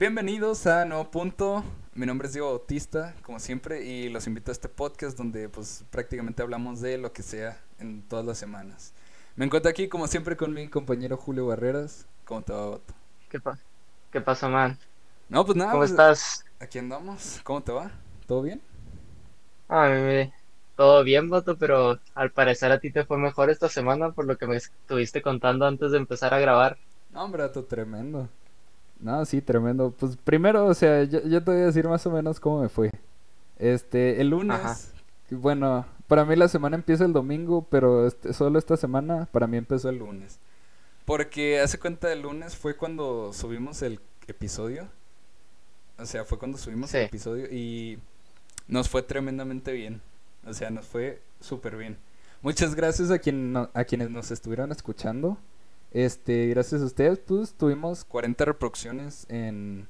Bienvenidos a Nuevo Punto. Mi nombre es Diego Bautista, como siempre, y los invito a este podcast donde pues prácticamente hablamos de lo que sea en todas las semanas. Me encuentro aquí como siempre con mi compañero Julio Barreras. ¿Cómo te va, Bato? ¿Qué, pa ¿Qué pasa, man? No, pues nada. ¿Cómo pues, estás? Aquí andamos. ¿Cómo te va? ¿Todo bien? Ay, todo bien, Bato, pero al parecer a ti te fue mejor esta semana por lo que me estuviste contando antes de empezar a grabar. No, hombre, Bato, tremendo. No, sí, tremendo. Pues primero, o sea, yo, yo, te voy a decir más o menos cómo me fue. Este, el lunes, Ajá. bueno, para mí la semana empieza el domingo, pero este, solo esta semana para mí empezó el lunes. Porque hace cuenta el lunes fue cuando subimos el episodio. O sea, fue cuando subimos sí. el episodio y nos fue tremendamente bien. O sea, nos fue súper bien. Muchas gracias a, quien, a quienes nos estuvieron escuchando. Este, gracias a ustedes, pues tuvimos 40 reproducciones en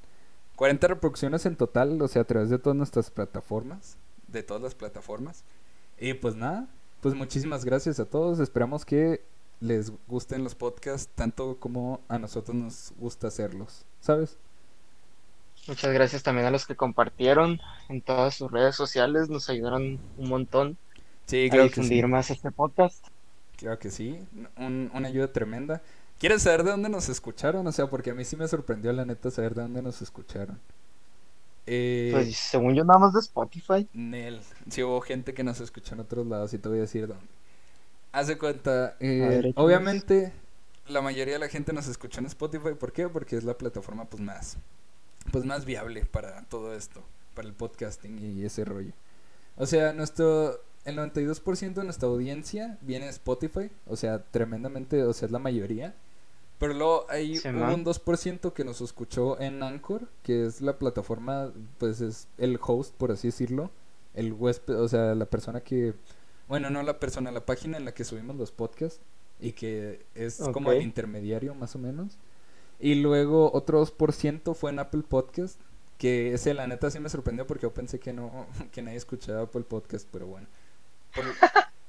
40 reproducciones en total, o sea, a través de todas nuestras plataformas, de todas las plataformas. Y pues nada, pues muchísimas gracias a todos. Esperamos que les gusten los podcasts tanto como a nosotros nos gusta hacerlos, ¿sabes? Muchas gracias también a los que compartieron en todas sus redes sociales, nos ayudaron un montón sí, a difundir que sí. más este podcast. Claro que sí, un, una ayuda tremenda. ¿Quieres saber de dónde nos escucharon? O sea, porque a mí sí me sorprendió la neta saber de dónde nos escucharon. Eh, pues según yo nada más de Spotify. Nel, sí hubo gente que nos escuchó en otros lados y te voy a decir dónde. Hace cuenta, eh, ver, obviamente la mayoría de la gente nos escuchó en Spotify. ¿Por qué? Porque es la plataforma pues más, pues más viable para todo esto, para el podcasting y ese rollo. O sea, nuestro el 92% de nuestra audiencia viene de Spotify, o sea, tremendamente, o sea, es la mayoría. Pero luego hay Sí, un 2% que nos escuchó en Anchor, que es la plataforma, pues es el host, por así decirlo. El huésped, o sea, la persona que... Bueno, no la persona, la página en la que subimos los podcasts. Y que es como el intermediario, más o menos. Y luego otro 2% fue en Apple Podcast. Que ese, la neta, sí me sorprendió porque yo pensé que no, que nadie escuchaba Apple Podcast, pero bueno.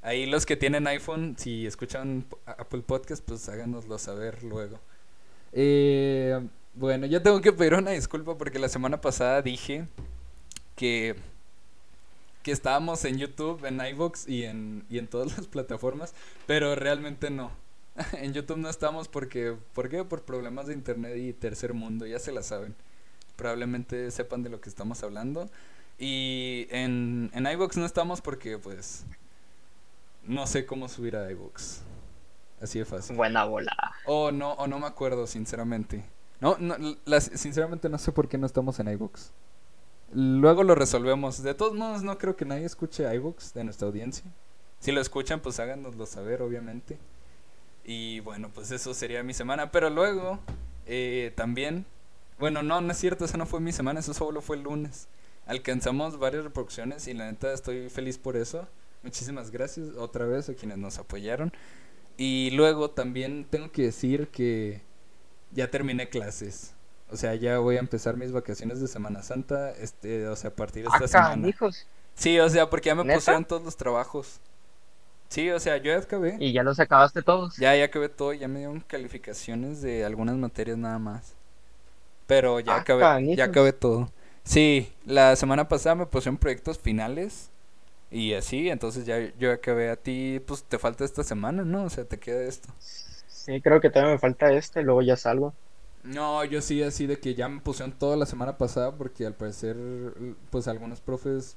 Ahí los que tienen iPhone, si escuchan Apple Podcast, pues háganoslo saber luego. Eh, bueno, yo tengo que pedir una disculpa porque la semana pasada dije que, que estábamos en YouTube, en iVoox y en, y en todas las plataformas, pero realmente no. En YouTube no estamos porque, ¿por qué? Por problemas de internet y tercer mundo, ya se la saben. Probablemente sepan de lo que estamos hablando. Y en, en iVoox no estamos porque, pues, no sé cómo subir a iVoox. Así de fácil. Buena bola. O no, o no me acuerdo, sinceramente. No, no las- sinceramente no sé por qué no estamos en iVoox. Luego lo resolvemos. De todos modos, no creo que nadie escuche iVoox de nuestra audiencia. Si lo escuchan, pues háganoslo saber, obviamente. Y bueno, pues eso sería mi semana. Pero luego, eh, también... Bueno, no, no es cierto, esa no fue mi semana, eso solo fue el lunes. Alcanzamos varias reproducciones y la neta estoy feliz por eso. Muchísimas gracias otra vez a quienes nos apoyaron. Y luego también tengo que decir que ya terminé clases. O sea, ya voy a empezar mis vacaciones de Semana Santa, este, o sea, a partir de esta Acá, semana. hijos. Sí, o sea, porque ya me ¿Neta? pusieron todos los trabajos. Sí, o sea, yo ya acabé. Y ya los acabaste todos. Ya, ya acabé todo, ya me dieron calificaciones de algunas materias nada más. Pero ya Ah, acabé, ya acabé todo. Sí, la semana pasada me pusieron proyectos finales y así, entonces ya yo acabé a ti, pues te falta esta semana, ¿no? O sea, te queda esto. Sí, creo que todavía me falta este, luego ya salgo. No, yo sí, así de que ya me pusieron toda la semana pasada porque al parecer, pues algunos profes,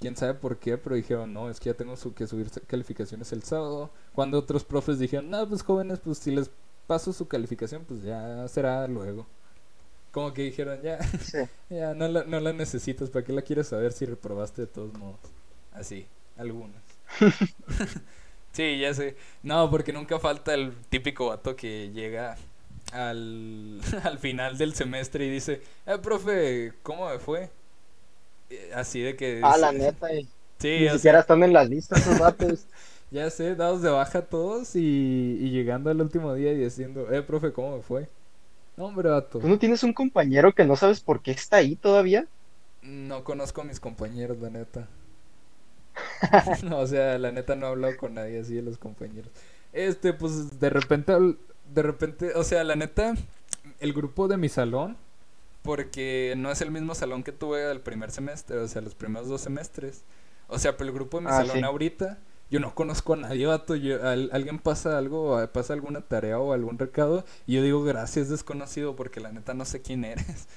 quién sabe por qué, pero dijeron, no, es que ya tengo su- que subir calificaciones el sábado. Cuando otros profes dijeron, no, pues jóvenes, pues si les paso su calificación, pues ya será luego. Como que dijeron, ya, Sí. ya, no la, no la necesitas, ¿para qué la quieres saber si reprobaste de todos modos? Así, algunas. sí, ya sé. No, porque nunca falta el típico vato que llega al, al final del semestre y dice, eh, profe, ¿cómo me fue? Eh, Así de que... Ah, la dice- neta. y Sí, Ni siquiera están en las listas esos datos. ya sé, dados de baja todos y, y llegando al último día y diciendo, eh, profe, ¿cómo me fue? No, hombre, vato. ¿Tú no tienes un compañero que no sabes por qué está ahí todavía? No conozco a mis compañeros, la neta. o sea, la neta no he hablado con nadie así de los compañeros. Este, pues de repente, de repente, o sea, la neta, el grupo de mi salón, porque no es el mismo salón que tuve el primer semestre, o sea, los primeros dos semestres. O sea, pero el grupo de mi Ah, salón sí. ahorita, yo no conozco a nadie, vato. Yo, al- alguien pasa algo, pasa alguna tarea o algún recado, y yo digo gracias desconocido, porque la neta no sé quién eres.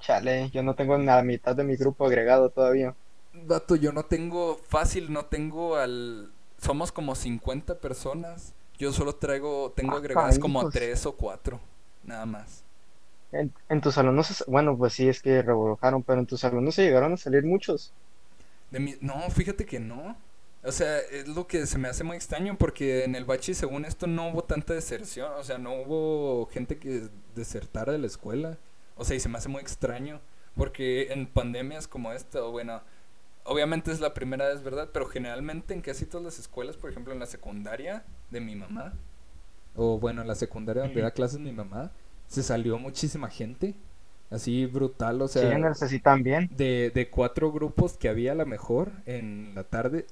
Chale, yo no tengo la mitad de mi grupo agregado todavía. Vato, yo no tengo, fácil, no tengo al... Somos como 50 personas. Yo solo traigo, tengo Ah, agregadas como caídos. tres o cuatro, nada más. En, en tu salón no se... Bueno, pues sí, es que revolucionaron, pero en tu salón no se llegaron a salir muchos. De mi... No, fíjate que no. O sea, es lo que se me hace muy extraño porque en el bachi, según esto, no hubo tanta deserción. O sea, no hubo gente que desertara de la escuela. O sea, y se me hace muy extraño porque en pandemias como esta, o bueno, obviamente es la primera vez, ¿verdad? Pero generalmente en casi todas las escuelas, por ejemplo, en la secundaria de mi mamá, o bueno, en la secundaria donde da clases mi mamá, se salió muchísima gente. Así brutal, o sea de, de cuatro grupos que había a la mejor en la tarde,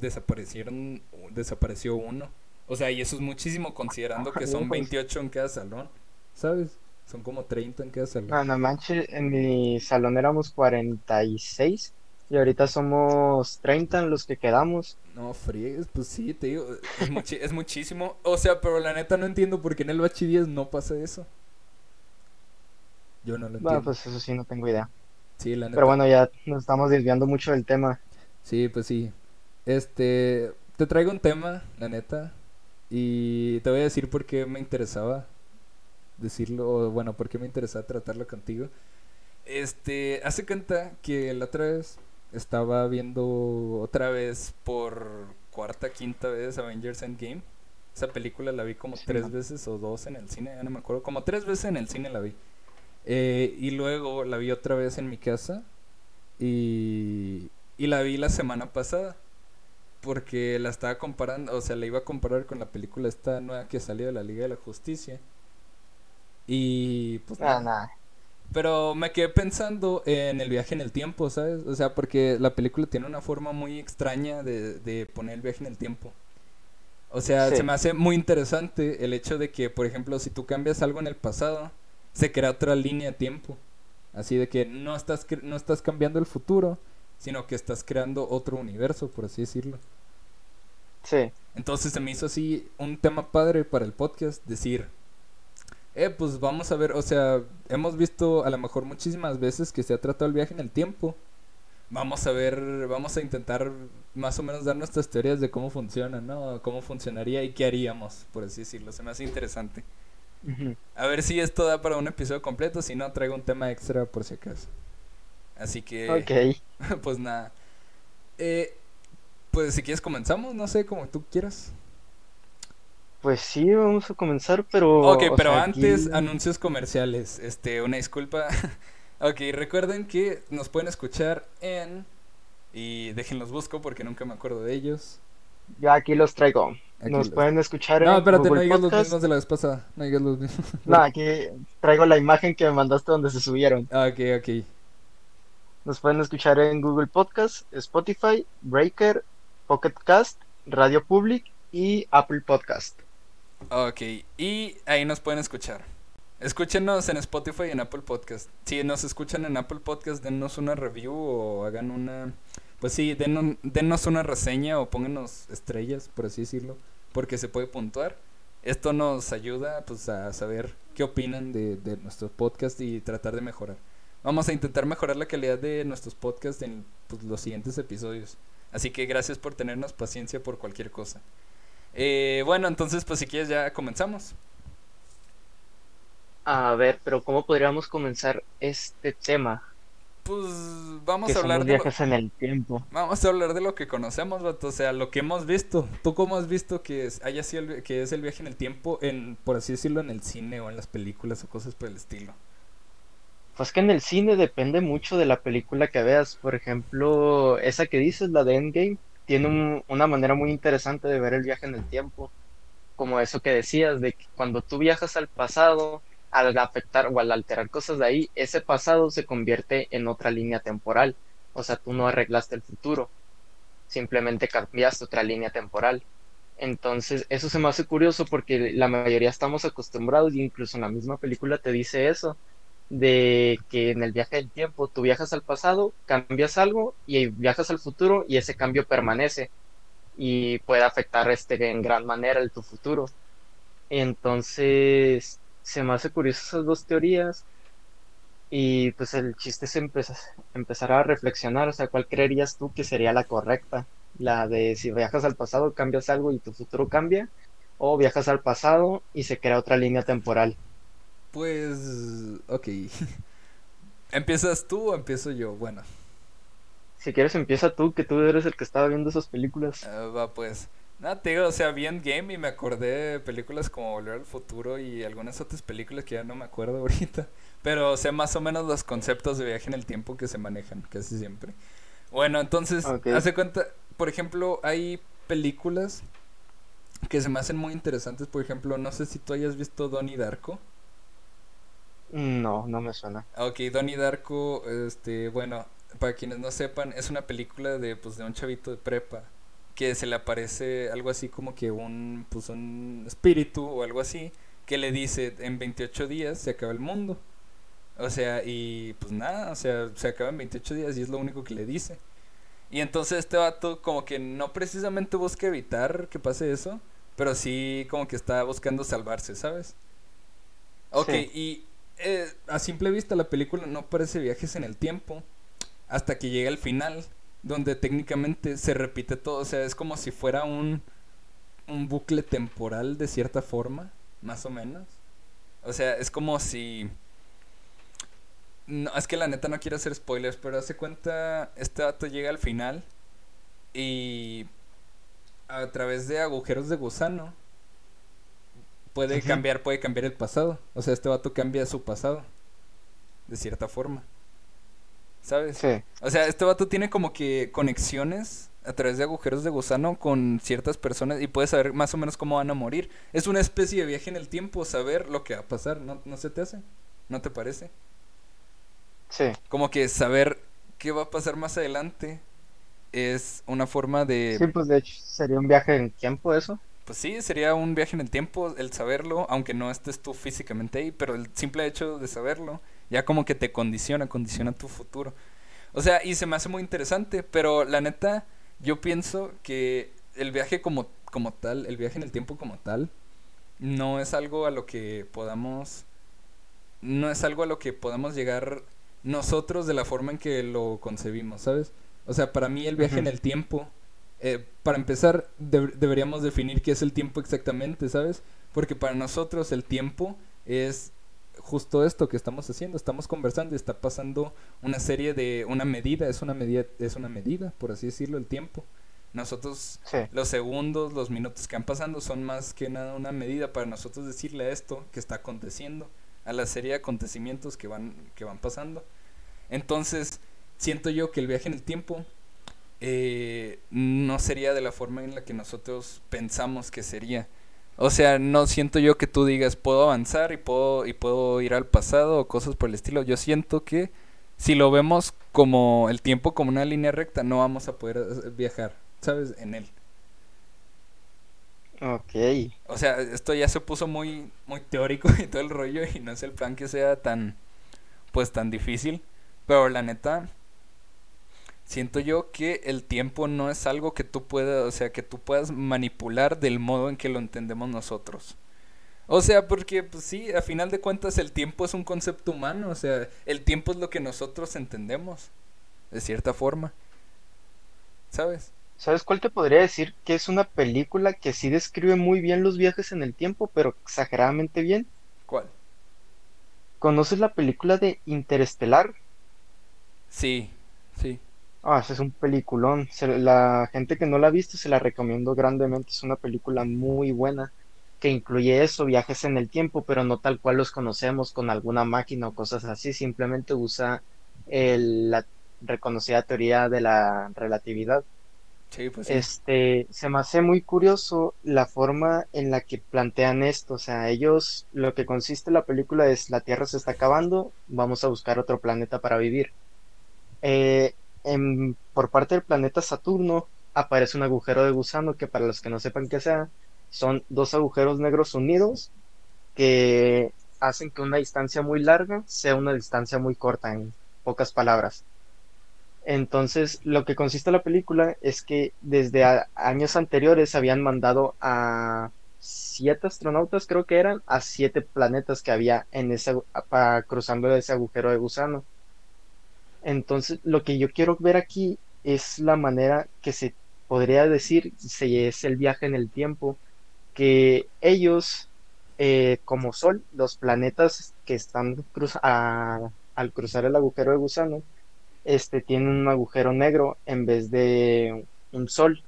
desaparecieron, desapareció uno. O sea, y eso es muchísimo considerando que son Ajá, pues. 28 en cada salón, ¿sabes? Son como 30 en cada salón. No, no manches, en mi salón éramos 46 y ahorita somos 30 en los que quedamos. No, friegues, pues sí, te digo, es, es muchísimo. O sea, pero la neta no entiendo por qué en el Bachi 10 no pasa eso. Yo no lo entiendo. Bueno, pues eso sí, no tengo idea. Sí, la neta. Pero bueno, ya nos estamos desviando mucho del tema. Sí, pues sí. Este, te traigo un tema, la neta, y te voy a decir por qué me interesaba decirlo, o bueno, por qué me interesaba tratarlo contigo. Este, hace cuenta que la otra vez estaba viendo otra vez por cuarta, quinta vez Avengers Endgame. Esa película la vi como Sí, tres ¿no? veces o dos en el cine, ya no me acuerdo. Como tres veces en el cine la vi. Eh, y luego la vi otra vez en mi casa. Y, y la vi la semana pasada. Porque la estaba comparando, o sea, la iba a comparar con la película esta nueva que salió de la Liga de la Justicia. Y pues Ah. Pero me quedé pensando en el viaje en el tiempo, ¿sabes? O sea, porque la película tiene una forma muy extraña de, de poner el viaje en el tiempo. O sea, Sí. se me hace muy interesante el hecho de que, por ejemplo, si tú cambias algo en el pasado, se crea otra línea de tiempo. Así de que no estás, no estás cambiando el futuro, sino que estás creando otro universo, por así decirlo. Sí, Entonces se me hizo así un tema padre para el podcast, decir, eh, pues vamos a ver, o sea, hemos visto a lo mejor muchísimas veces que se ha tratado el viaje en el tiempo. Vamos a ver, vamos a intentar más o menos dar nuestras teorías de cómo funciona, ¿no? Cómo funcionaría y qué haríamos, por así decirlo. Se me hace interesante. A ver si esto da para un episodio completo, si no traigo un tema extra por si acaso. Así que... Ok. pues nada. Eh, pues si quieres comenzamos, no sé, como tú quieras. Pues sí, vamos a comenzar, pero... Ok, pero sea, antes aquí- anuncios comerciales. Este, una disculpa. ok, recuerden que nos pueden escuchar en y déjenlos busco porque nunca me acuerdo de ellos. Ya aquí los traigo. Aquí Nos los- pueden escuchar No, en espérate, no Google digas los Podcast. mismos de la vez pasada. No digas los mismos. No, aquí traigo la imagen que me mandaste donde se subieron. Ah, ok, ok. Nos pueden escuchar en Google Podcast, Spotify, Breaker, Pocket Cast, Radio Public y Apple Podcast. Ok, y ahí nos pueden escuchar. Escúchenos en Spotify y en Apple Podcast. Si nos escuchan en Apple Podcast, dennos una review o hagan una... Pues sí, denos, dennos una reseña o pónganos estrellas, por así decirlo, porque se puede puntuar. Esto nos ayuda pues a saber qué opinan de, de nuestro podcast y tratar de mejorar. Vamos a intentar mejorar la calidad de nuestros podcasts en pues, los siguientes episodios. Así que gracias por tenernos paciencia por cualquier cosa. Eh, bueno, entonces pues si quieres ya comenzamos. A ver, pero ¿cómo podríamos comenzar este tema? Pues vamos Que a son hablar los de lo, viajes en el tiempo. vamos a hablar de lo que conocemos, vato, o sea, lo que hemos visto. ¿Tú cómo has visto que es, haya sido el que es el viaje en el tiempo en por así decirlo en el cine o en las películas o cosas por el estilo? Pues que en el cine depende mucho de la película que veas. Por ejemplo, esa que dices, la de Endgame, tiene un- una manera muy interesante de ver el viaje en el tiempo. Como eso que decías, de que cuando tú viajas al pasado, al afectar o al alterar cosas de ahí, ese pasado se convierte en otra línea temporal. O sea, tú no arreglaste el futuro, simplemente cambiaste otra línea temporal. Entonces, eso se me hace curioso porque la mayoría estamos acostumbrados y incluso en la misma película te dice eso de que en el viaje del tiempo tú viajas al pasado, cambias algo y viajas al futuro y ese cambio permanece y puede afectar este en gran manera el tu futuro. Entonces, se me hace curioso esas dos teorías y pues el chiste es empezar a reflexionar, o sea, ¿cuál creerías tú que sería la correcta? La de si viajas al pasado, cambias algo y tu futuro cambia, o viajas al pasado y se crea otra línea temporal. Pues, ok. ¿Empiezas tú o empiezo yo? Bueno. Si quieres empieza tú, que tú eres el que estaba viendo esas películas. Ah, va pues. Nada, te digo, o sea, vi Game y me acordé de películas como Volver al Futuro y algunas otras películas que ya no me acuerdo ahorita. Pero sé más o menos los conceptos de viaje en el tiempo que se manejan casi siempre. Bueno, entonces, hace cuenta, por ejemplo, hay películas que se me hacen muy interesantes. Por ejemplo, no sé si tú hayas visto Donnie Darko. No, no me suena. Ok, Donnie Darko, este, bueno, para quienes no sepan, es una película de, pues, de un chavito de prepa que se le aparece algo así como que un, pues, un espíritu o algo así que le dice en 28 días se acaba el mundo. O sea, y pues nada, o sea, se acaba en 28 días y es lo único que le dice. Y entonces este vato como que no precisamente busca evitar que pase eso, pero sí como que está buscando salvarse, ¿sabes? Ok, y eh, a simple vista la película no parece viajes en el tiempo hasta que llega el final donde técnicamente se repite todo, o sea, es como si fuera un, un bucle temporal de cierta forma, más o menos. O sea, es como si... No, es que la neta no quiero hacer spoilers, pero hace cuenta, este dato llega al final y a través de agujeros de gusano puede cambiar, puede cambiar el pasado. O sea, este vato cambia su pasado, de cierta forma. ¿Sabes? Sí. O sea, este vato tiene como que conexiones a través de agujeros de gusano con ciertas personas y puede saber más o menos cómo van a morir. Es una especie de viaje en el tiempo, saber lo que va a pasar, ¿no, no se te hace? ¿No te parece? Sí. Como que saber qué va a pasar más adelante es una forma de... Sí, pues de hecho sería un viaje en tiempo eso. Pues sí, sería un viaje en el tiempo el saberlo, aunque no estés tú físicamente ahí, pero el simple hecho de saberlo ya como que te condiciona, condiciona tu futuro. O sea, y se me hace muy interesante, pero la neta, yo pienso que el viaje como, como tal, el viaje en el tiempo como tal, no es algo a lo que podamos, no es algo a lo que podamos llegar nosotros de la forma en que lo concebimos, ¿sabes? O sea, para mí el viaje en el tiempo, eh, para empezar, deberíamos definir qué es el tiempo exactamente, ¿sabes? Porque para nosotros el tiempo es justo esto que estamos haciendo, estamos conversando y está pasando una serie de una medida, es una medida, es una medida, por así decirlo, el tiempo. Nosotros los segundos, los minutos que han pasando son más que nada una medida para nosotros decirle a esto que está aconteciendo, a la serie de acontecimientos que van que van pasando. Entonces, siento yo que el viaje en el tiempo eh, no sería de la forma en la que nosotros pensamos que sería o sea, no siento yo que tú digas puedo avanzar y puedo y puedo ir al pasado o cosas por el estilo. Yo siento que si lo vemos como el tiempo como una línea recta, no vamos a poder eh, viajar, ¿sabes? En él. Ok. O sea, esto ya se puso muy muy teórico y todo el rollo y no es el plan que sea tan pues tan difícil, pero la neta siento yo que el tiempo no es algo que tú puedas, o sea, que tú puedas manipular del modo en que lo entendemos nosotros. O sea, porque pues sí, a final de cuentas el tiempo es un concepto humano, o sea, el tiempo es lo que nosotros entendemos, de cierta forma. ¿Sabes? ¿Sabes cuál te podría decir? Que es una película que sí describe muy bien los viajes en el tiempo, pero exageradamente bien. ¿Cuál? ¿Conoces la película de Interestelar? Sí, sí. Ah, ese es un peliculón. la gente que no la ha visto se la recomiendo grandemente. Es una película muy buena que incluye eso, viajes en el tiempo, pero no tal cual los conocemos con alguna máquina o cosas así. Simplemente usa la reconocida teoría de la relatividad. Sí, pues Este, se me hace muy curioso la forma en la que plantean esto. O sea, ellos, lo que consiste la película es la Tierra se está acabando, vamos a buscar otro planeta para vivir. Eh, por parte del planeta Saturno aparece un agujero de gusano que para los que no sepan qué sea, son dos agujeros negros unidos que hacen que una distancia muy larga sea una distancia muy corta, en pocas palabras. Entonces, lo que consiste la película es que desde años anteriores habían mandado a siete astronautas, creo que eran, a siete planetas que había en ese, cruzando ese agujero de gusano. Entonces, lo que yo quiero ver aquí es la manera que se podría decir, si es el viaje en el tiempo, que ellos, eh, como Sol, los planetas que están al cruzar el agujero de gusano, este, tienen un agujero negro en vez de un Sol.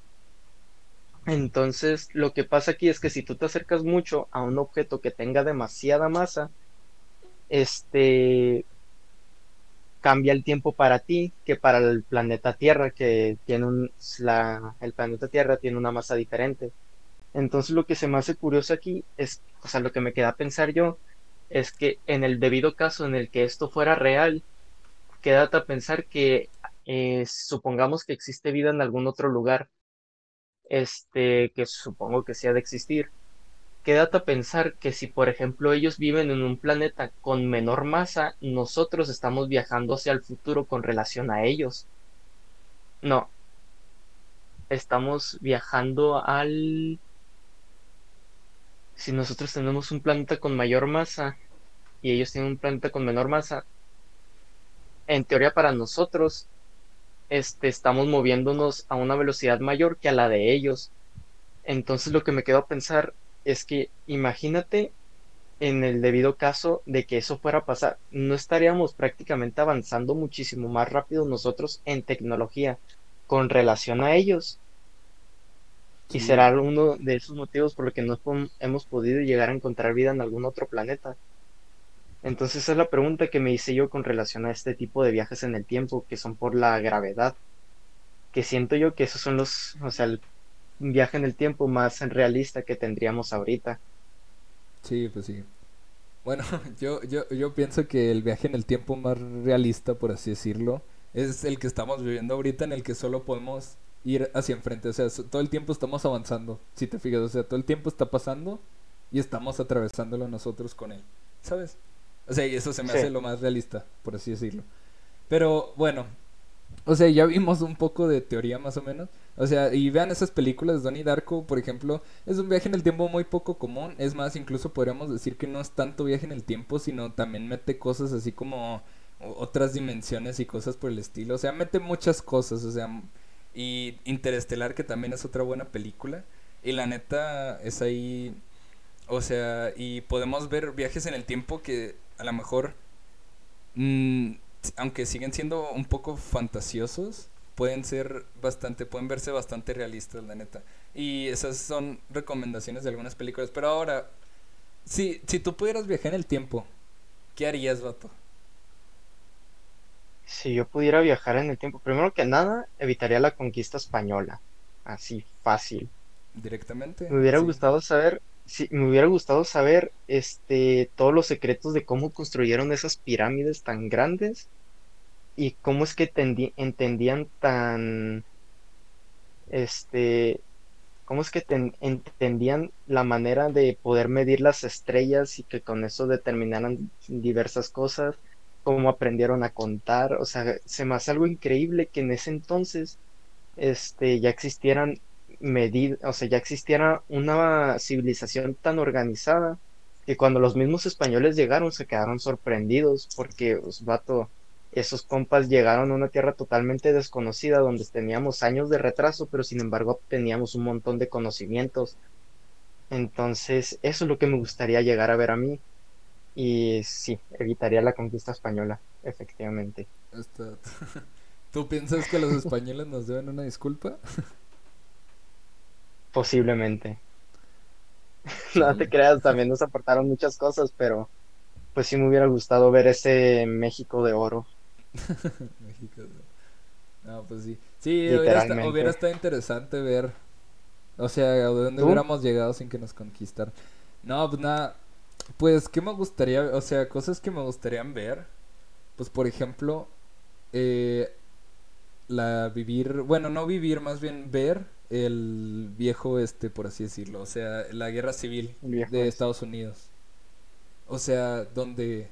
Entonces, lo que pasa aquí es que si tú te acercas mucho a un objeto que tenga demasiada masa, este cambia el tiempo para ti que para el planeta Tierra, que tiene un, la, el planeta Tierra tiene una masa diferente. Entonces lo que se me hace curioso aquí es, o sea, lo que me queda a pensar yo es que en el debido caso en el que esto fuera real, queda a pensar que eh, supongamos que existe vida en algún otro lugar, este, que supongo que sea de existir, quédate a pensar que si por ejemplo ellos viven en un planeta con menor masa, nosotros estamos viajando hacia el futuro con relación a ellos. No. Estamos viajando al... Si nosotros tenemos un planeta con mayor masa y ellos tienen un planeta con menor masa, en teoría para nosotros este, estamos moviéndonos a una velocidad mayor que a la de ellos. Entonces lo que me quedo a pensar es que imagínate en el debido caso de que eso fuera a pasar, no estaríamos prácticamente avanzando muchísimo más rápido nosotros en tecnología con relación a ellos. Y será uno de esos motivos por los que no hemos podido llegar a encontrar vida en algún otro planeta. Entonces esa es la pregunta que me hice yo con relación a este tipo de viajes en el tiempo, que son por la gravedad. Que siento yo que esos son los, o sea, el viaje en el tiempo más realista que tendríamos ahorita. Sí, pues sí. Bueno, yo, yo, yo pienso que el viaje en el tiempo más realista, por así decirlo, es el que estamos viviendo ahorita, en el que solo podemos ir hacia enfrente. O sea, todo el tiempo estamos avanzando, si te fijas. O sea, todo el tiempo está pasando y estamos atravesándolo nosotros con él. ¿Sabes? O sea, y eso se me hace lo más realista, por así decirlo. Pero bueno, o sea, ya vimos un poco de teoría más o menos. O sea, y vean esas películas de Donnie Darko, por ejemplo, es un viaje en el tiempo muy poco común. Es más, incluso podríamos decir que no es tanto viaje en el tiempo, sino también mete cosas así como otras dimensiones y cosas por el estilo. O sea, mete muchas cosas, o sea, y Interestelar, que también es otra buena película. Y la neta es ahí, o sea, y podemos ver viajes en el tiempo que a lo mejor... Mmm, aunque siguen siendo un poco fantasiosos, pueden ser bastante, pueden verse bastante realistas, la neta. Y esas son recomendaciones de algunas películas. Pero ahora, si, si tú pudieras viajar en el tiempo, ¿qué harías, vato? Si yo pudiera viajar en el tiempo, primero que nada, evitaría la conquista española. Así, fácil. Directamente. Me hubiera gustado saber sí, me hubiera gustado saber este, todos los secretos de cómo construyeron esas pirámides tan grandes y cómo es que entendían tan, este, cómo es que entendían la manera de poder medir las estrellas y que con eso determinaran diversas cosas, cómo aprendieron a contar, o sea, se me hace algo increíble que en ese entonces, este, ya existieran medida, o sea, ya existiera una civilización tan organizada que cuando los mismos españoles llegaron se quedaron sorprendidos porque, pues, vato, esos compas llegaron a una tierra totalmente desconocida donde teníamos años de retraso, pero sin embargo teníamos un montón de conocimientos. Entonces, eso es lo que me gustaría llegar a ver a mí. Y sí, evitaría la conquista española, efectivamente. ¿Tú piensas que los españoles nos deben una disculpa? Posiblemente. no te creas, también nos aportaron muchas cosas, pero pues sí me hubiera gustado ver ese México de oro. México de oro. No, pues sí. Sí, hubiera, estado interesante ver. O sea, de dónde hubiéramos llegado sin que nos conquistaran. No, pues nada. Pues, ¿qué me gustaría? O sea, cosas que me gustarían ver. Pues, por ejemplo, eh, la vivir. Bueno, no vivir, más bien ver el viejo este, por así decirlo, o sea, la guerra civil de Estados Unidos. O sea, donde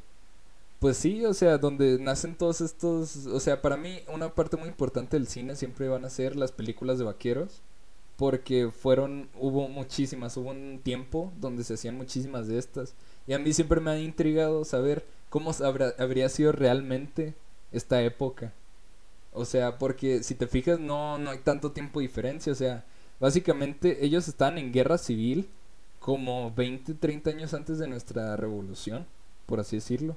pues sí, o sea, donde nacen todos estos, o sea, para mí una parte muy importante del cine siempre van a ser las películas de vaqueros, porque fueron, hubo muchísimas, hubo un tiempo donde se hacían muchísimas de estas, y a mí siempre me ha intrigado saber cómo habría sido realmente esta época. O sea, porque si te fijas no, no hay tanto tiempo de diferencia, o sea, básicamente ellos estaban en guerra civil como 20, 30 años antes de nuestra revolución, por así decirlo.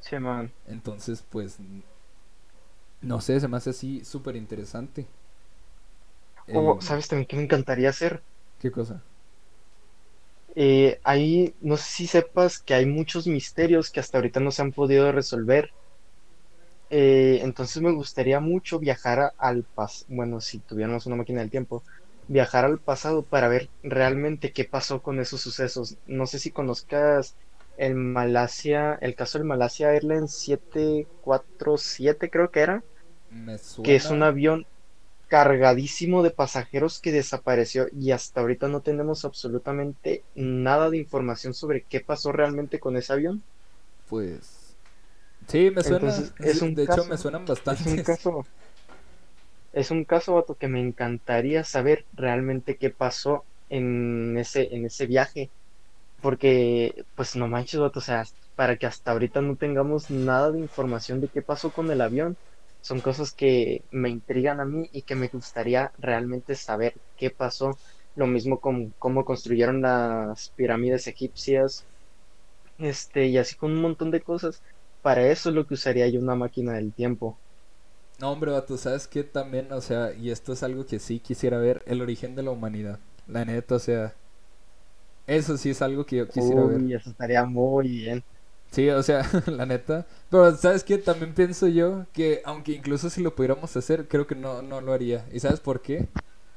Sí, man. Entonces, pues, no sé, se me hace así súper interesante. Oh, ¿Sabes también qué me encantaría hacer? ¿Qué cosa? Eh, ahí, no sé si sepas que hay muchos misterios que hasta ahorita no se han podido resolver. Eh, entonces me gustaría mucho viajar al pasado, bueno, si tuviéramos una máquina del tiempo, viajar al pasado para ver realmente qué pasó con esos sucesos. No sé si conozcas el Malasia, el caso del Malasia Airlines 747 creo que era, que es un avión cargadísimo de pasajeros que desapareció y hasta ahorita no tenemos absolutamente nada de información sobre qué pasó realmente con ese avión. Pues sí, me suena, es un de hecho me suenan bastante. Es un caso es un caso vato, que me encantaría saber realmente qué pasó en ese en ese viaje porque, pues no manches, o sea, para que hasta ahorita no tengamos nada de información de qué pasó con el avión, son cosas que me intrigan a mí y que me gustaría realmente saber qué pasó. Lo mismo con cómo construyeron las pirámides egipcias, este, y así con un montón de cosas. Para eso es lo que usaría yo una máquina del tiempo. No, hombre, tú sabes que también, o sea, y esto es algo que sí quisiera ver, el origen de la humanidad. La neta, o sea, eso sí es algo que yo quisiera ver. Eso estaría muy bien. Sí, o sea, la neta. Pero, ¿sabes qué? También pienso yo que, aunque incluso si lo pudiéramos hacer, creo que no, no lo haría. ¿Y sabes por qué?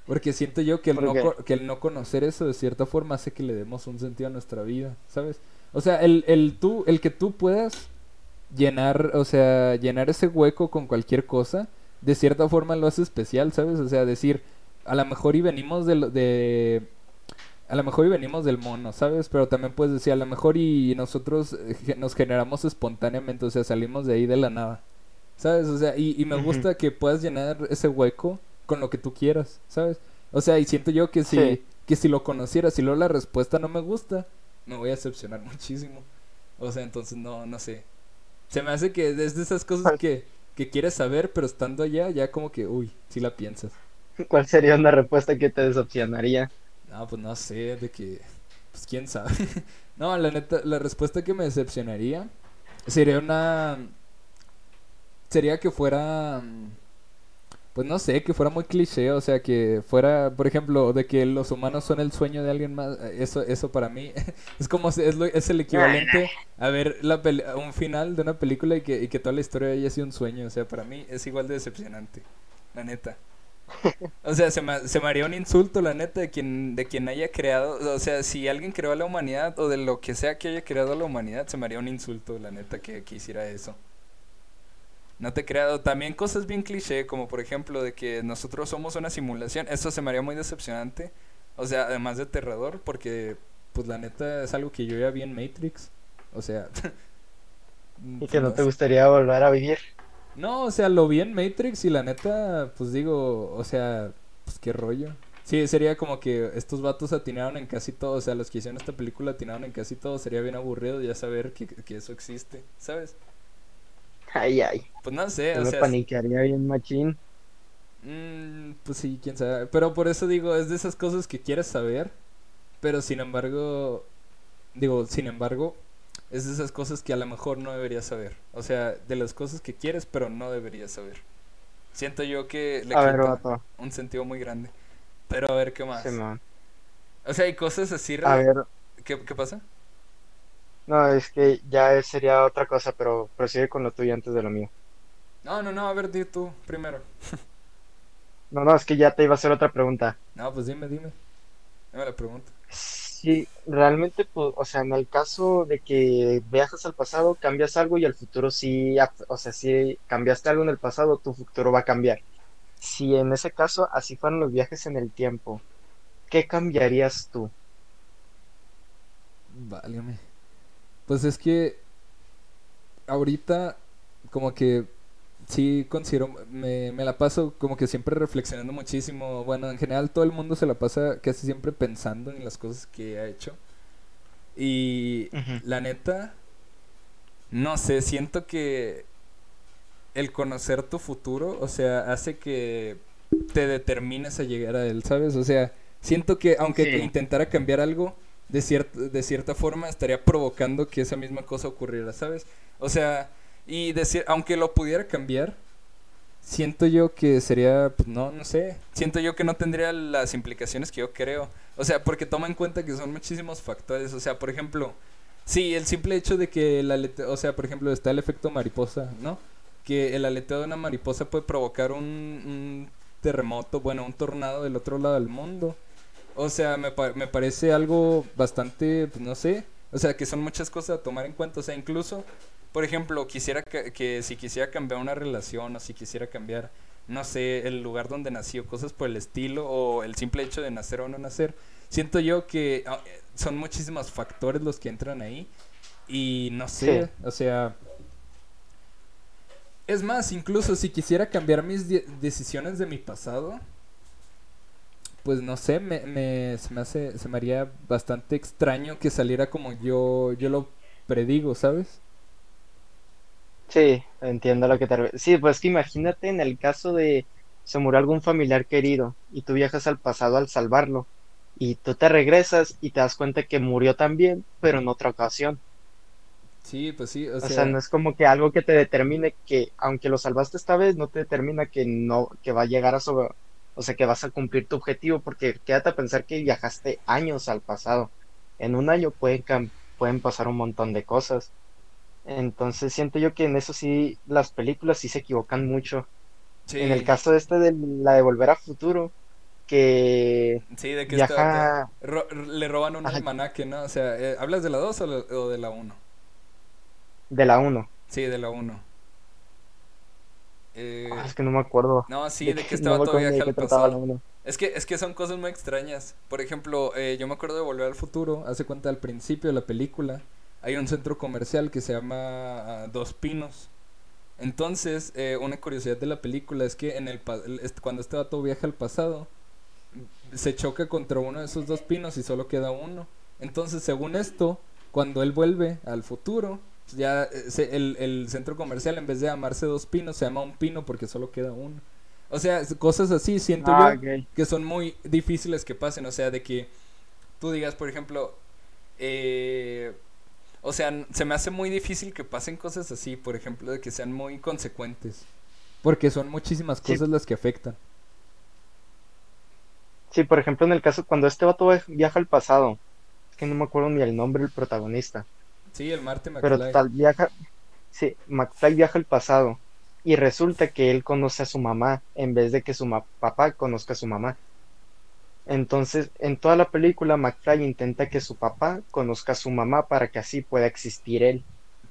Porque siento yo que el, no, que el no conocer eso de cierta forma hace que le demos un sentido a nuestra vida, ¿sabes? O sea, el, el, tú, el que tú puedas llenar, o sea, llenar ese hueco con cualquier cosa, de cierta forma lo hace especial, ¿sabes? O sea, decir, a lo mejor y venimos de, de a lo mejor y venimos del mono, ¿sabes? Pero también puedes decir, a lo mejor y nosotros eh, nos generamos espontáneamente, o sea, salimos de ahí de la nada, ¿sabes? O sea, y, me gusta que puedas llenar ese hueco con lo que tú quieras, ¿sabes? O sea, y siento yo que si, que si lo conociera, si luego la respuesta no me gusta, me voy a decepcionar muchísimo. O sea, entonces no, no sé. Se me hace que es de esas cosas que, que quieres saber, pero estando allá, ya como que, uy, si la piensas. ¿Cuál sería una respuesta que te decepcionaría? No, pues no sé, de que. Pues quién sabe. no, la neta, la respuesta que me decepcionaría sería una. Sería que fuera. Pues no sé, que fuera muy cliché, o sea, que fuera, por ejemplo, de que los humanos son el sueño de alguien más. Eso, eso para mí es como es, es el equivalente a ver la un final de una película y que, y que toda la historia haya sido un sueño. O sea, para mí es igual de decepcionante, la neta. O sea, se me, se me haría un insulto, la neta, de quien, de quien haya creado. O sea, si alguien creó a la humanidad o de lo que sea que haya creado a la humanidad, se me haría un insulto, la neta, que, quisiera eso. No te he creado. También cosas bien cliché, como por ejemplo de que nosotros somos una simulación. Eso se me haría muy decepcionante. O sea, además de aterrador, porque, pues la neta, es algo que yo ya vi en Matrix. O sea. y que no te gustaría volver a vivir. No, o sea, lo vi en Matrix y la neta, pues digo, o sea, pues qué rollo. Sí, sería como que estos vatos atinaron en casi todo, o sea, los que hicieron esta película atinaron en casi todo, sería bien aburrido ya saber que, eso existe, ¿sabes? Ay, ay. Pues no sé, o me paniquearía bien machín. Mmm, pues sí, quién sabe. Pero por eso digo, es de esas cosas que quieres saber, pero sin embargo, digo, sin embargo, es de esas cosas que a lo mejor no deberías saber. O sea, de las cosas que quieres, pero no deberías saber. Siento yo que le quita un sentido muy grande. Pero a ver qué más. o sea, hay cosas así. A ver. ¿Qué, pasa? No, es que ya sería otra cosa, pero prosigue con lo tuyo antes de lo mío. No, no, no, a ver, di tú primero. no, no, es que ya te iba a hacer otra pregunta. No, pues dime, dime. Dime la pregunta. Sí, realmente, pues, o sea, en el caso de que viajas al pasado, cambias algo y al futuro sí, o sea, si cambiaste algo en el pasado, tu futuro va a cambiar. Si en ese caso así fueron los viajes en el tiempo, ¿qué cambiarías tú? Válgame. Pues es que ahorita como que sí considero, me, me la paso como que siempre reflexionando muchísimo. Bueno, en general todo el mundo se la pasa casi siempre pensando en las cosas que ha hecho. Y la neta, no sé, siento que el conocer tu futuro, o sea, hace que te determines a llegar a él, ¿sabes? O sea, siento que aunque intentara cambiar algo, de, de cierta forma estaría provocando que esa misma cosa ocurriera, ¿sabes? O sea, y decir, aunque lo pudiera cambiar, siento yo que sería, pues no, no sé, siento yo que no tendría las implicaciones que yo creo. O sea, porque toma en cuenta que son muchísimos factores. O sea, por ejemplo, sí, el simple hecho de que aleteo, o sea, por ejemplo, está el efecto mariposa, ¿no? Que el aleteo de una mariposa puede provocar un, un terremoto, bueno, un tornado del otro lado del mundo. O sea, me, me parece algo bastante, pues no sé, o sea, que son muchas cosas a tomar en cuenta. O sea, incluso por ejemplo, quisiera que, si quisiera cambiar una relación o si quisiera cambiar, no sé, el lugar donde nació, cosas por el estilo o el simple hecho de nacer o no nacer, siento yo que ah, son muchísimos factores los que entran ahí y no sé, o sea... Es más, incluso si quisiera cambiar mis decisiones de mi pasado, pues no sé, me, me, se me hace, se me haría bastante extraño que saliera como yo, yo lo predigo, ¿sabes? Sí, entiendo lo que te. Sí, pues que imagínate en el caso de se murió algún familiar querido y tú viajas al pasado al salvarlo y tú te regresas y te das cuenta que murió también, pero en otra ocasión. Sí, pues sí, o, sea... no es como que algo que te determine que aunque lo salvaste esta vez, no te determina que no que va a llegar a sobre, o sea, que vas a cumplir tu objetivo porque quédate a pensar que viajaste años al pasado. En un año pueden pueden pasar un montón de cosas. Entonces siento yo que en eso sí las películas sí se equivocan mucho. En el caso de este de la de Volver a Futuro, que sí, de que viaja... le roban un almanaque, ¿no? O sea, eh, ¿hablas de la 2 o, de la 1? De la 1. Sí, de la 1. Eh... Ah, es que no me acuerdo. No, sí, de, que estaba todo viaje al pasado. Es que, es que son cosas muy extrañas. Por ejemplo, eh, yo me acuerdo de Volver al Futuro, hace cuenta al principio de la película hay un centro comercial que se llama ah, Dos Pinos. Entonces, eh, una curiosidad de la película es que en el cuando este vato viaja al pasado, se choca contra uno de esos dos pinos y solo queda uno. Entonces, según esto, cuando él vuelve al futuro, ya eh, el, centro comercial en vez de llamarse dos pinos se llama un pino porque solo queda uno. O sea, cosas así siento ah, yo que son muy difíciles que pasen. O sea, de que tú digas, por ejemplo, eh, o sea, se me hace muy difícil que pasen cosas así, por ejemplo, de que sean muy consecuentes. Porque son muchísimas cosas las que afectan. Sí, por ejemplo, en el caso cuando este vato viaja al pasado, es que no me acuerdo ni el nombre del protagonista. Sí, el Marte McFly. Pero tal viaja, sí, McFly viaja al pasado y resulta que él conoce a su mamá en vez de que su papá conozca a su mamá. Entonces, en toda la película, McFly intenta que su papá conozca a su mamá para que así pueda existir él.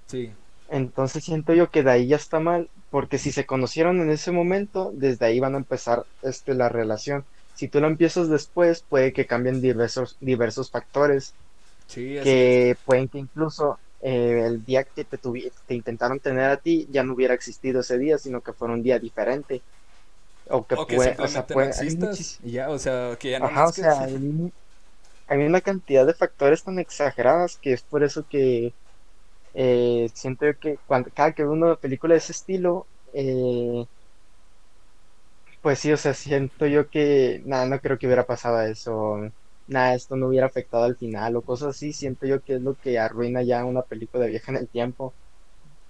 Sí. Entonces siento yo que de ahí ya está mal, porque si se conocieron en ese momento, desde ahí van a empezar este, la relación. Si tú lo empiezas después, puede que cambien diversos, diversos factores. Sí, que pueden que incluso eh, el día que te, te intentaron tener a ti ya no hubiera existido ese día, sino que fuera un día diferente. O que, puede, o sea, puede, ya, o sea, que ya no Ajá, o sea, hay, una cantidad de factores tan exageradas que es por eso que eh, siento que cuando cada que veo una película de ese estilo, eh, pues sí, o sea, siento yo que nada, no creo que hubiera pasado eso, nada, esto no hubiera afectado al final o cosas así, siento yo que es lo que arruina ya una película de viaje en el tiempo.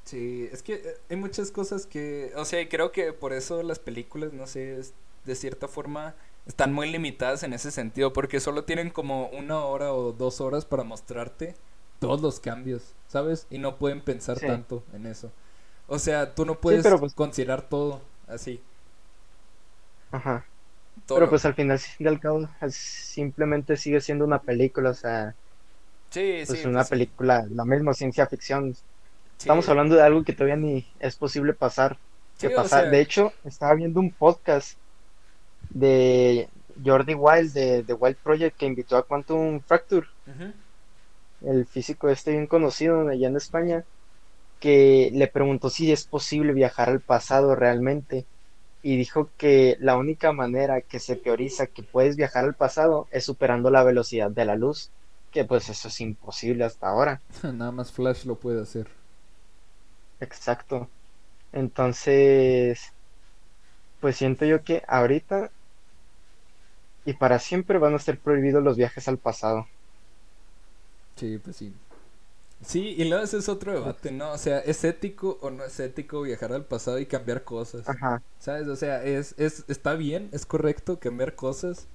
Sí, es que eh, hay muchas cosas que, o sea, creo que por eso las películas, no sé, de cierta forma están muy limitadas en ese sentido, porque solo tienen como una hora o dos horas para mostrarte todos los cambios, ¿sabes? Y no pueden pensar tanto en eso. O sea, tú no puedes pues considerar todo así. Ajá. Pero pues al final al cabo simplemente sigue siendo una película, o sea, sí, pues sí, una pues película, la misma ciencia ficción, Estamos hablando de algo que todavía ni es posible pasar. Que pasar. De hecho, estaba viendo un podcast de Jordi Wild de The Wild Project que invitó a Quantum Fracture. el físico este bien conocido allá en España, que le preguntó si es posible viajar al pasado realmente y dijo que la única manera que se teoriza que puedes viajar al pasado es superando la velocidad de la luz, que pues eso es imposible hasta ahora. Nada más Flash lo puede hacer. Exacto. Entonces, pues siento yo que ahorita y para siempre van a ser prohibidos los viajes al pasado. Sí, pues sí. Sí, y luego ese es otro debate, ¿no? O sea, ¿es ético o no es ético viajar al pasado y cambiar cosas? Ajá. ¿Sabes? O sea, es, es, está bien, es correcto cambiar cosas.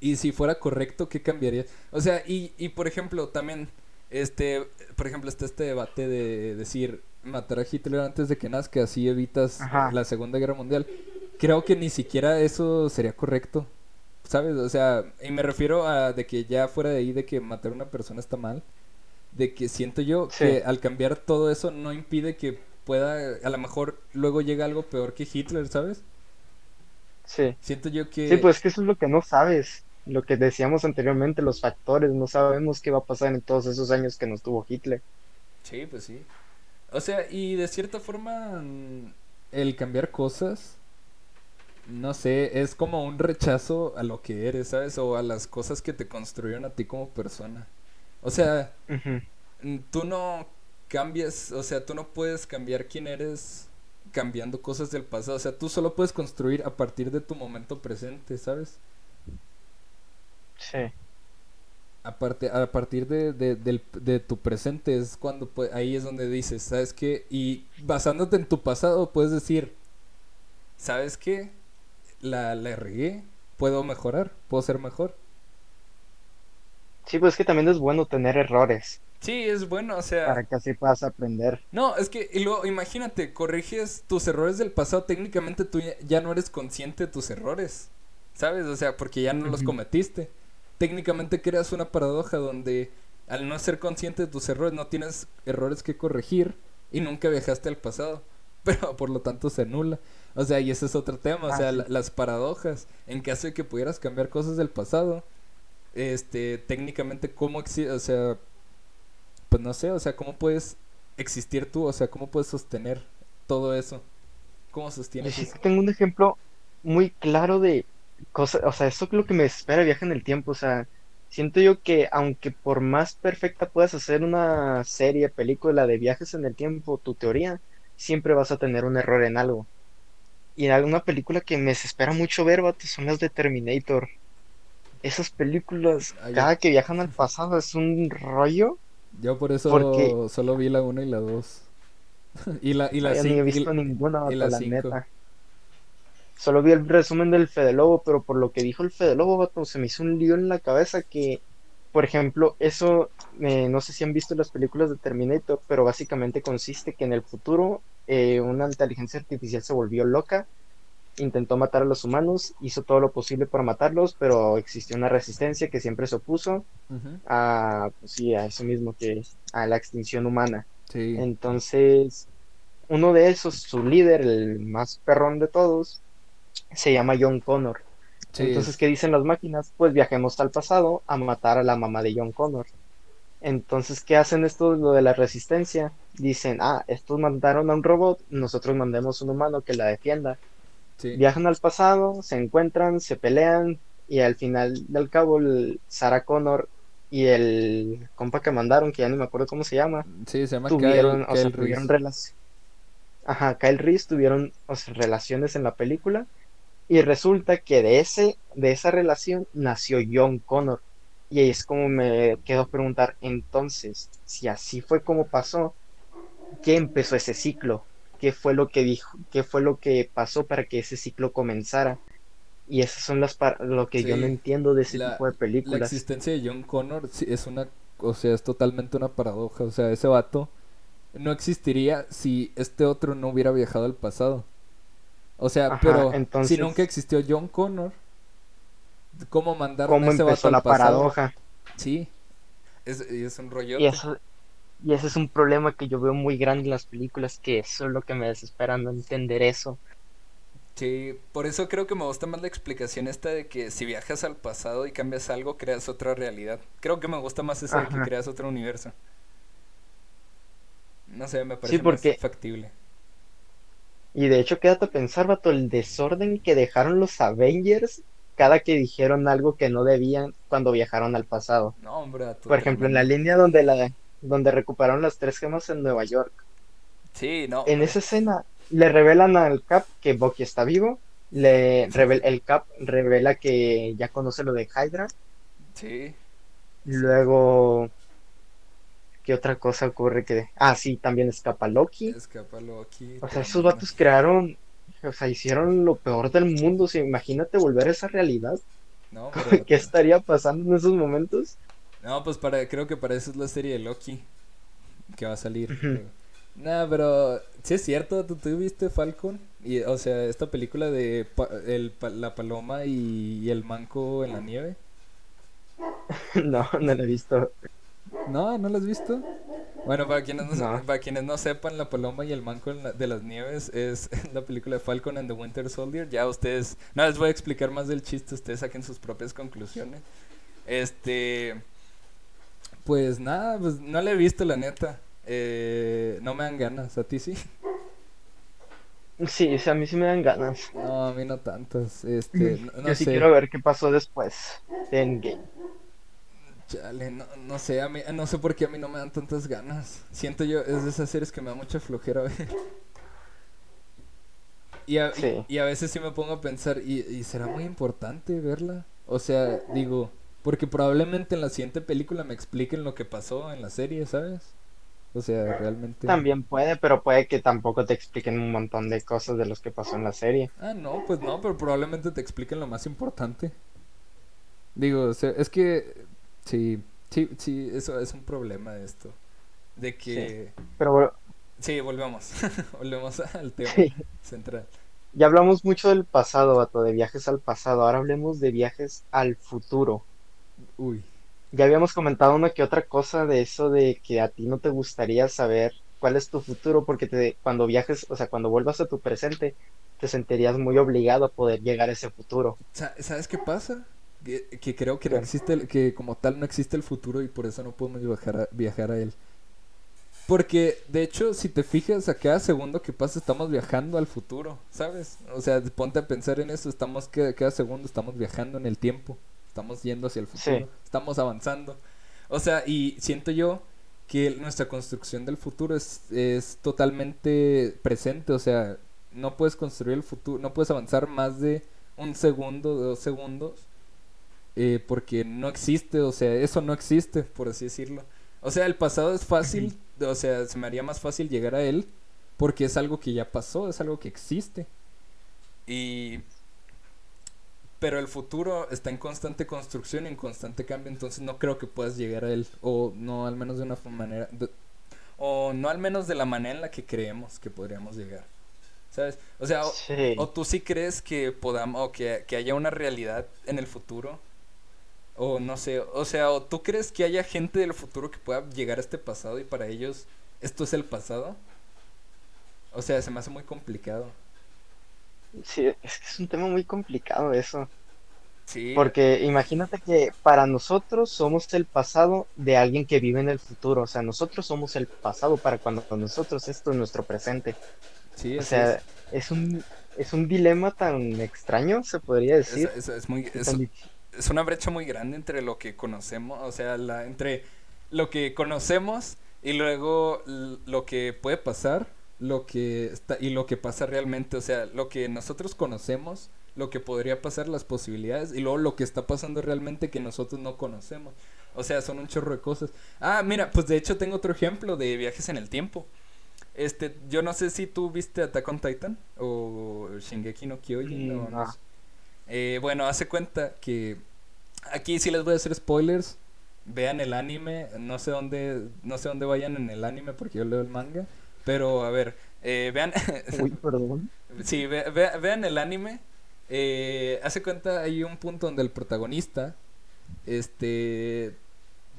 Y si fuera correcto, ¿qué cambiaría? O sea, y, y por ejemplo, también, este, por ejemplo, está este debate de decir matar a Hitler antes de que nazca, así evitas Ajá. la Segunda Guerra Mundial. Creo que ni siquiera eso sería correcto. ¿Sabes? O sea, y me refiero a de que ya fuera de ahí de que matar a una persona está mal. De que siento yo Sí. que al cambiar todo eso no impide que pueda, a lo mejor luego llega algo peor que Hitler, ¿sabes? Sí. Siento yo que... Sí, pues que eso es lo que no sabes. Lo que decíamos anteriormente, los factores, no sabemos qué va a pasar en todos esos años que nos tuvo Hitler. Sí, pues sí. O sea, y de cierta forma, mm, El cambiar cosas, no sé, es como un rechazo a lo que eres, ¿sabes? O a las cosas que te construyeron a ti como persona. O sea, mm, tú no cambias, o sea, tú no puedes cambiar quién eres cambiando cosas del pasado. O sea, tú solo puedes construir a partir de tu momento presente, ¿sabes? Sí. Aparte, a partir de, de, del- de tu presente es cuando ahí es donde dices, ¿sabes qué? Y basándote en tu pasado puedes decir, ¿sabes qué? La, la regué, puedo mejorar, puedo ser mejor. Sí, pues que también es bueno tener errores Sí, es bueno, o sea... para que así puedas aprender. No, es que, y luego, imagínate, corriges tus errores del pasado, técnicamente tú ya, no eres consciente de tus errores, ¿sabes? O sea, porque ya no los cometiste. Técnicamente creas una paradoja donde al no ser consciente de tus errores no tienes errores que corregir y nunca viajaste al pasado, pero por lo tanto se anula. O sea, y ese es otro tema, o Ah, sea, sí. la- las paradojas, en caso de que pudieras cambiar cosas del pasado, este, técnicamente, ¿cómo existe? O sea, pues no sé, o sea, ¿cómo puedes existir tú? O sea, ¿cómo puedes sostener todo eso? ¿Cómo sostienes Sí, eso? tengo un ejemplo muy claro de cosas, o sea, eso es lo que me espera viaje en el tiempo, o sea, siento yo que aunque por más perfecta puedas hacer una serie, película de viajes en el tiempo, tu teoría, siempre vas a tener un error en algo. Y en alguna película que me desespera mucho ver, vato, son las de Terminator. Esas películas, Ah, cada que viajan al pasado es un rollo. Yo por eso Porque- solo vi la 1 y la 2. y la, y la he 5. visto ninguna, y la neta. Solo vi el resumen del Fede Lobo, pero por lo que dijo el Fede Lobo, se me hizo un lío en la cabeza que, por ejemplo, eso, eh, no sé si han visto las películas de Terminator, pero básicamente consiste que en el futuro eh, una inteligencia artificial se volvió loca, intentó matar a los humanos, hizo todo lo posible para matarlos, pero existió una resistencia que siempre se opuso a, pues sí, a eso mismo que a la extinción humana. Sí. Entonces, uno de esos, su líder, el más perrón de todos, se llama John Connor. sí, Entonces, ¿qué dicen las máquinas? Pues viajemos al pasado a matar a la mamá de John Connor. Entonces, ¿qué hacen estos, lo de la resistencia? Dicen, ah, estos mandaron a un robot, nosotros mandemos un humano que la defienda. Sí. Viajan al pasado, se encuentran, se pelean y al final del cabo el Sarah Connor y el compa que mandaron, que ya no me acuerdo cómo se llama, Sí, se llama tuvieron, Kyle, o sea, Kyle tuvieron relaciones. Ajá, Kyle Reese tuvieron, o sea, relaciones en la película y resulta que de ese, de esa relación nació John Connor. Y ahí es como me quedo a preguntar, entonces, si así fue como pasó, ¿qué empezó ese ciclo? ¿Qué fue lo que dijo? ¿Qué fue lo que pasó para que ese ciclo comenzara? Y esas son las lo que yo no entiendo de ese la- tipo de La películas. existencia de John Connor es una, o sea, es totalmente una paradoja. O sea, ese vato no existiría si este otro no hubiera viajado al pasado. O sea, Ajá, pero entonces- si nunca existió John Connor, ¿cómo mandaron ¿Cómo a ese vato empezó al la pasado? paradoja? Sí, Es, es un rollo. Y eso, y ese es un problema que yo veo muy grande en las películas, que eso es lo que me desespera, no entender eso. Sí, por eso creo que me gusta más la explicación esta de que si viajas al pasado y cambias algo, creas otra realidad. Creo que me gusta más esa de que creas otro universo. No sé, me Sí, parece porque- más factible. Y de hecho, quédate a pensar, vato, el desorden que dejaron los Avengers cada que dijeron algo que no debían cuando viajaron al pasado. No, hombre, a tu Por ejemplo, en la línea donde la donde recuperaron las tres gemas en Nueva York. Sí, no. En esa escena le revelan al Cap que Bucky está vivo. Le revel- el Cap revela que ya conoce lo de Hydra. Sí. Luego, ¿qué otra cosa ocurre? Que, ah, sí, también escapa Loki. Escápalo aquí. O sea, esos vatos crearon, o sea, hicieron lo peor del mundo. O sea, imagínate volver a esa realidad. No, pero- ¿Qué estaría pasando en esos momentos? No, pues para, creo que para eso es la serie de Loki que va a salir. Creo. Nah, pero sí es cierto, ¿tú, tú viste Falcon? Y, o sea, esta película de pa- el, pa- la paloma y, y el manco en la nieve. No, no lo he visto. No, ¿no lo has visto? Bueno, para quienes no, No. para quienes no sepan, La Paloma y el Manco en la- de las Nieves es la película de Falcon and the Winter Soldier. Ya ustedes, no les voy a explicar más del chiste, ustedes saquen sus propias conclusiones. Este, pues nada, pues no la he visto la neta. Eh, no me dan ganas, ¿a ti sí? Sí, o sea, a mí sí me dan ganas. No, a mí no tantas. Este, no, no Yo sí sé. quiero ver qué pasó después de Endgame. Chale, no, no sé, a mí, no sé por qué a mí no me dan tantas ganas. Siento yo, es de esas series que me da mucha flojera ver. Y a, y- Sí. y a veces sí me pongo a pensar, ¿y, y será muy importante verla? O sea, digo, porque probablemente en la siguiente película me expliquen lo que pasó en la serie, ¿sabes? O sea, realmente... También puede, pero puede que tampoco te expliquen un montón de cosas de los que pasó en la serie. Ah, no, pues no, pero probablemente te expliquen lo más importante. Digo, o sea, es que sí, sí, sí, eso es un problema de esto. De que... Pero bueno, Sí, volvemos. volvemos al tema sí, central. ya hablamos mucho del pasado, vato, de viajes al pasado. Ahora hablemos de viajes al futuro. Uy. Ya habíamos comentado una que otra cosa de eso de que a ti no te gustaría saber cuál es tu futuro porque te, cuando viajes, o sea, cuando vuelvas a tu presente, te sentirías muy obligado a poder llegar a ese futuro. Sa- ¿Sabes qué pasa? Que, que creo que no existe, que como tal no existe el futuro y por eso no podemos viajar a, viajar a él. Porque, de hecho, si te fijas, a cada segundo que pasa estamos viajando al futuro, ¿sabes? O sea, ponte a pensar en eso, estamos que cada segundo estamos viajando en el tiempo, estamos yendo hacia el futuro, Sí. estamos avanzando. O sea, y siento yo que nuestra construcción del futuro es, es totalmente presente, o sea, no puedes construir el futuro, no puedes avanzar más de un segundo, dos segundos, eh, porque no existe, o sea, eso no existe, por así decirlo. O sea, el pasado es fácil, o sea, se me haría más fácil llegar a él, porque es algo que ya pasó, es algo que existe. Y... Pero el futuro está en constante construcción y en constante cambio, entonces no creo que puedas llegar a él, o no al menos de una manera, de- o no al menos de la manera en la que creemos que podríamos llegar. ¿Sabes? O sea, o, o tú sí crees que podamos, o que, que haya una realidad en el futuro, o no sé, o sea, o tú crees que haya gente del futuro que pueda llegar a este pasado y para ellos esto es el pasado. O sea, se me hace muy complicado. Sí, es que es un tema muy complicado eso. Sí. Porque imagínate que para nosotros somos el pasado de alguien que vive en el futuro. O sea, nosotros somos el pasado para cuando nosotros esto es nuestro presente. Sí, O sea, es. es un, es un dilema tan extraño, se podría decir. es- es muy, es, tan difícil. es una brecha muy grande entre lo que conocemos, o sea, la, entre lo que conocemos y luego lo que puede pasar, lo que está y lo que pasa realmente, o sea, lo que nosotros conocemos, lo que podría pasar, las posibilidades y luego lo que está pasando realmente que nosotros no conocemos. O sea, son un chorro de cosas. Ah, mira, pues de hecho tengo otro ejemplo de viajes en el tiempo. Este, yo no sé si tú viste Attack on Titan o Shingeki no Kyojin Mm, o no no. sé. Eh, bueno, hace cuenta que aquí sí les voy a hacer spoilers. Vean el anime, no sé dónde, no sé dónde vayan en el anime porque yo leo el manga, pero a ver, eh, vean, Uy, perdón. sí, ve- ve- vean el anime. Eh, hace cuenta hay un punto donde el protagonista, este,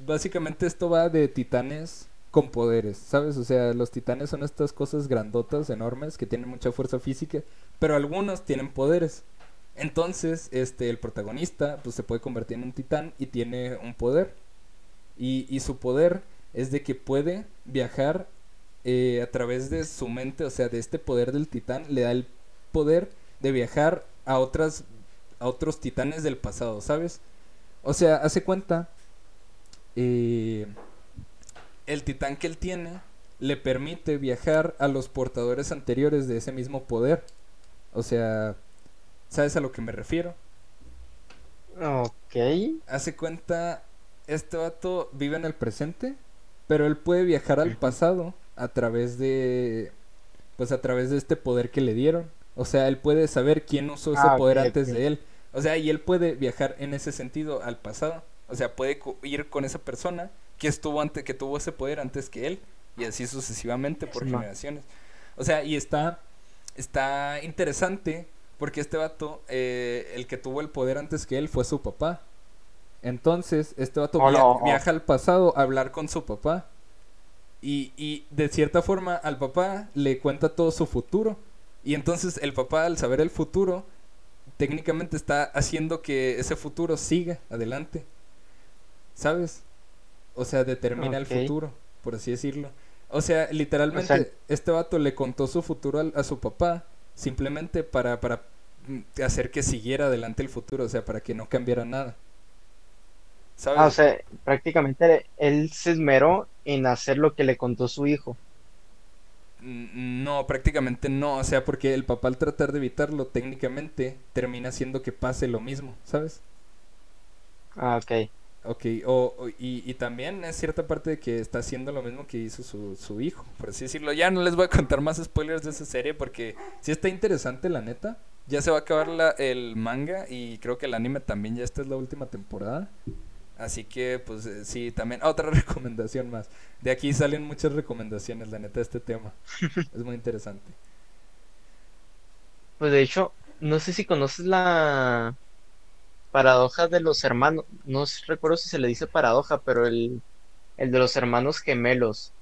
básicamente esto va de titanes con poderes, ¿sabes? O sea, los titanes son estas cosas grandotas, enormes, que tienen mucha fuerza física, pero algunos tienen poderes. Entonces, este, el protagonista, pues se puede convertir en un titán y tiene un poder. Y, y su poder es de que puede viajar eh, a través de su mente, o sea, de este poder del titán, le da el poder de viajar a otras a otros titanes del pasado, ¿sabes? O sea, hace cuenta eh, el titán que él tiene le permite viajar a los portadores anteriores de ese mismo poder. O sea, ¿sabes a lo que me refiero? Ok. Hace cuenta, este vato vive en el presente, pero él puede viajar al pasado a través de, pues a través de este poder que le dieron. O sea, él puede saber quién usó ese Ah, poder antes de él. O sea, y él puede viajar en ese sentido al pasado. O sea, puede ir con esa persona que estuvo antes, que tuvo ese poder antes que él. Y así sucesivamente por Sí, generaciones. O sea, y está, está interesante porque este vato, eh, el que tuvo el poder antes que él fue su papá. Entonces, este vato Oh, via- no, oh. viaja al pasado a hablar con su papá. Y, y de cierta forma al papá le cuenta todo su futuro. Y entonces el papá al saber el futuro, técnicamente está haciendo que ese futuro siga adelante. ¿Sabes? O sea, determina el futuro, por así decirlo. O sea, literalmente O sea- este vato le contó su futuro a, su papá simplemente para, para mm, hacer que siguiera adelante el futuro, o sea, para que no cambiara nada. ¿Sabes? Ah, o sea, prácticamente él se esmeró en hacer lo que le contó su hijo. Mm, No, prácticamente no, o sea, porque el papá al tratar de evitarlo, técnicamente termina haciendo que pase lo mismo, ¿sabes? Ah, ok. Ok, o, o- y, y también es cierta parte de que está haciendo lo mismo que hizo su, su hijo, por así decirlo. Ya no les voy a contar más spoilers de esa serie porque sí está interesante, la neta. Ya se va a acabar la, el manga y creo que el anime también, ya esta es la última temporada. Así que, pues eh, sí, también otra recomendación más. De aquí salen muchas recomendaciones, la neta, de este tema. Es muy interesante. Pues de hecho, no sé si conoces la paradoja de los hermanos. No recuerdo si se le dice paradoja, pero el, el de los hermanos gemelos.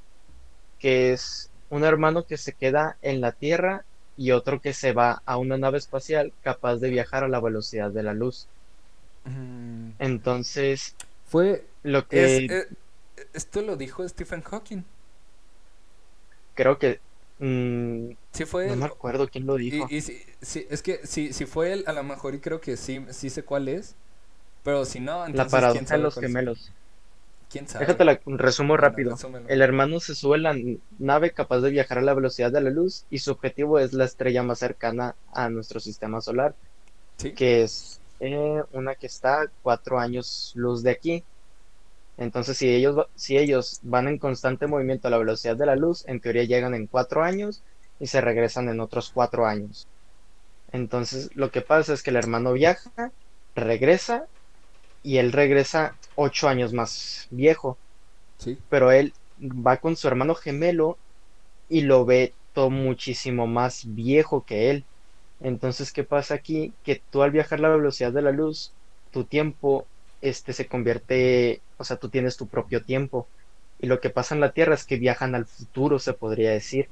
Que es un hermano que se queda en la Tierra y otro que se va a una nave espacial capaz de viajar a la velocidad de la luz. Entonces, Fue... lo que es- eh, esto lo dijo Stephen Hawking. creo que... mm, Sí fue no él. me acuerdo quién lo dijo. Y, y si, si- es que si, si fue él, a lo mejor y creo que sí, sí sé cuál es. Pero si no, La entonces quién paradoja de los gemelos. ¿Quién sabe? Déjate la resumo rápido. El hermano se sube a la nave capaz de viajar a la velocidad de la luz y su objetivo es la estrella más cercana a nuestro sistema solar, Sí. que es eh, una que está cuatro años luz de aquí. Entonces, si ellos, si ellos van en constante movimiento a la velocidad de la luz, en teoría llegan en cuatro años y se regresan en otros cuatro años. Entonces, lo que pasa es que el hermano viaja, regresa y él regresa ocho años más viejo Sí. pero él va con su hermano gemelo y lo ve todo muchísimo más viejo que él. Entonces, ¿qué pasa aquí? Que tú al viajar la velocidad de la luz, tu tiempo este se convierte, o sea, tú tienes tu propio tiempo. Y lo que pasa en la Tierra es que viajan al futuro, se podría decir.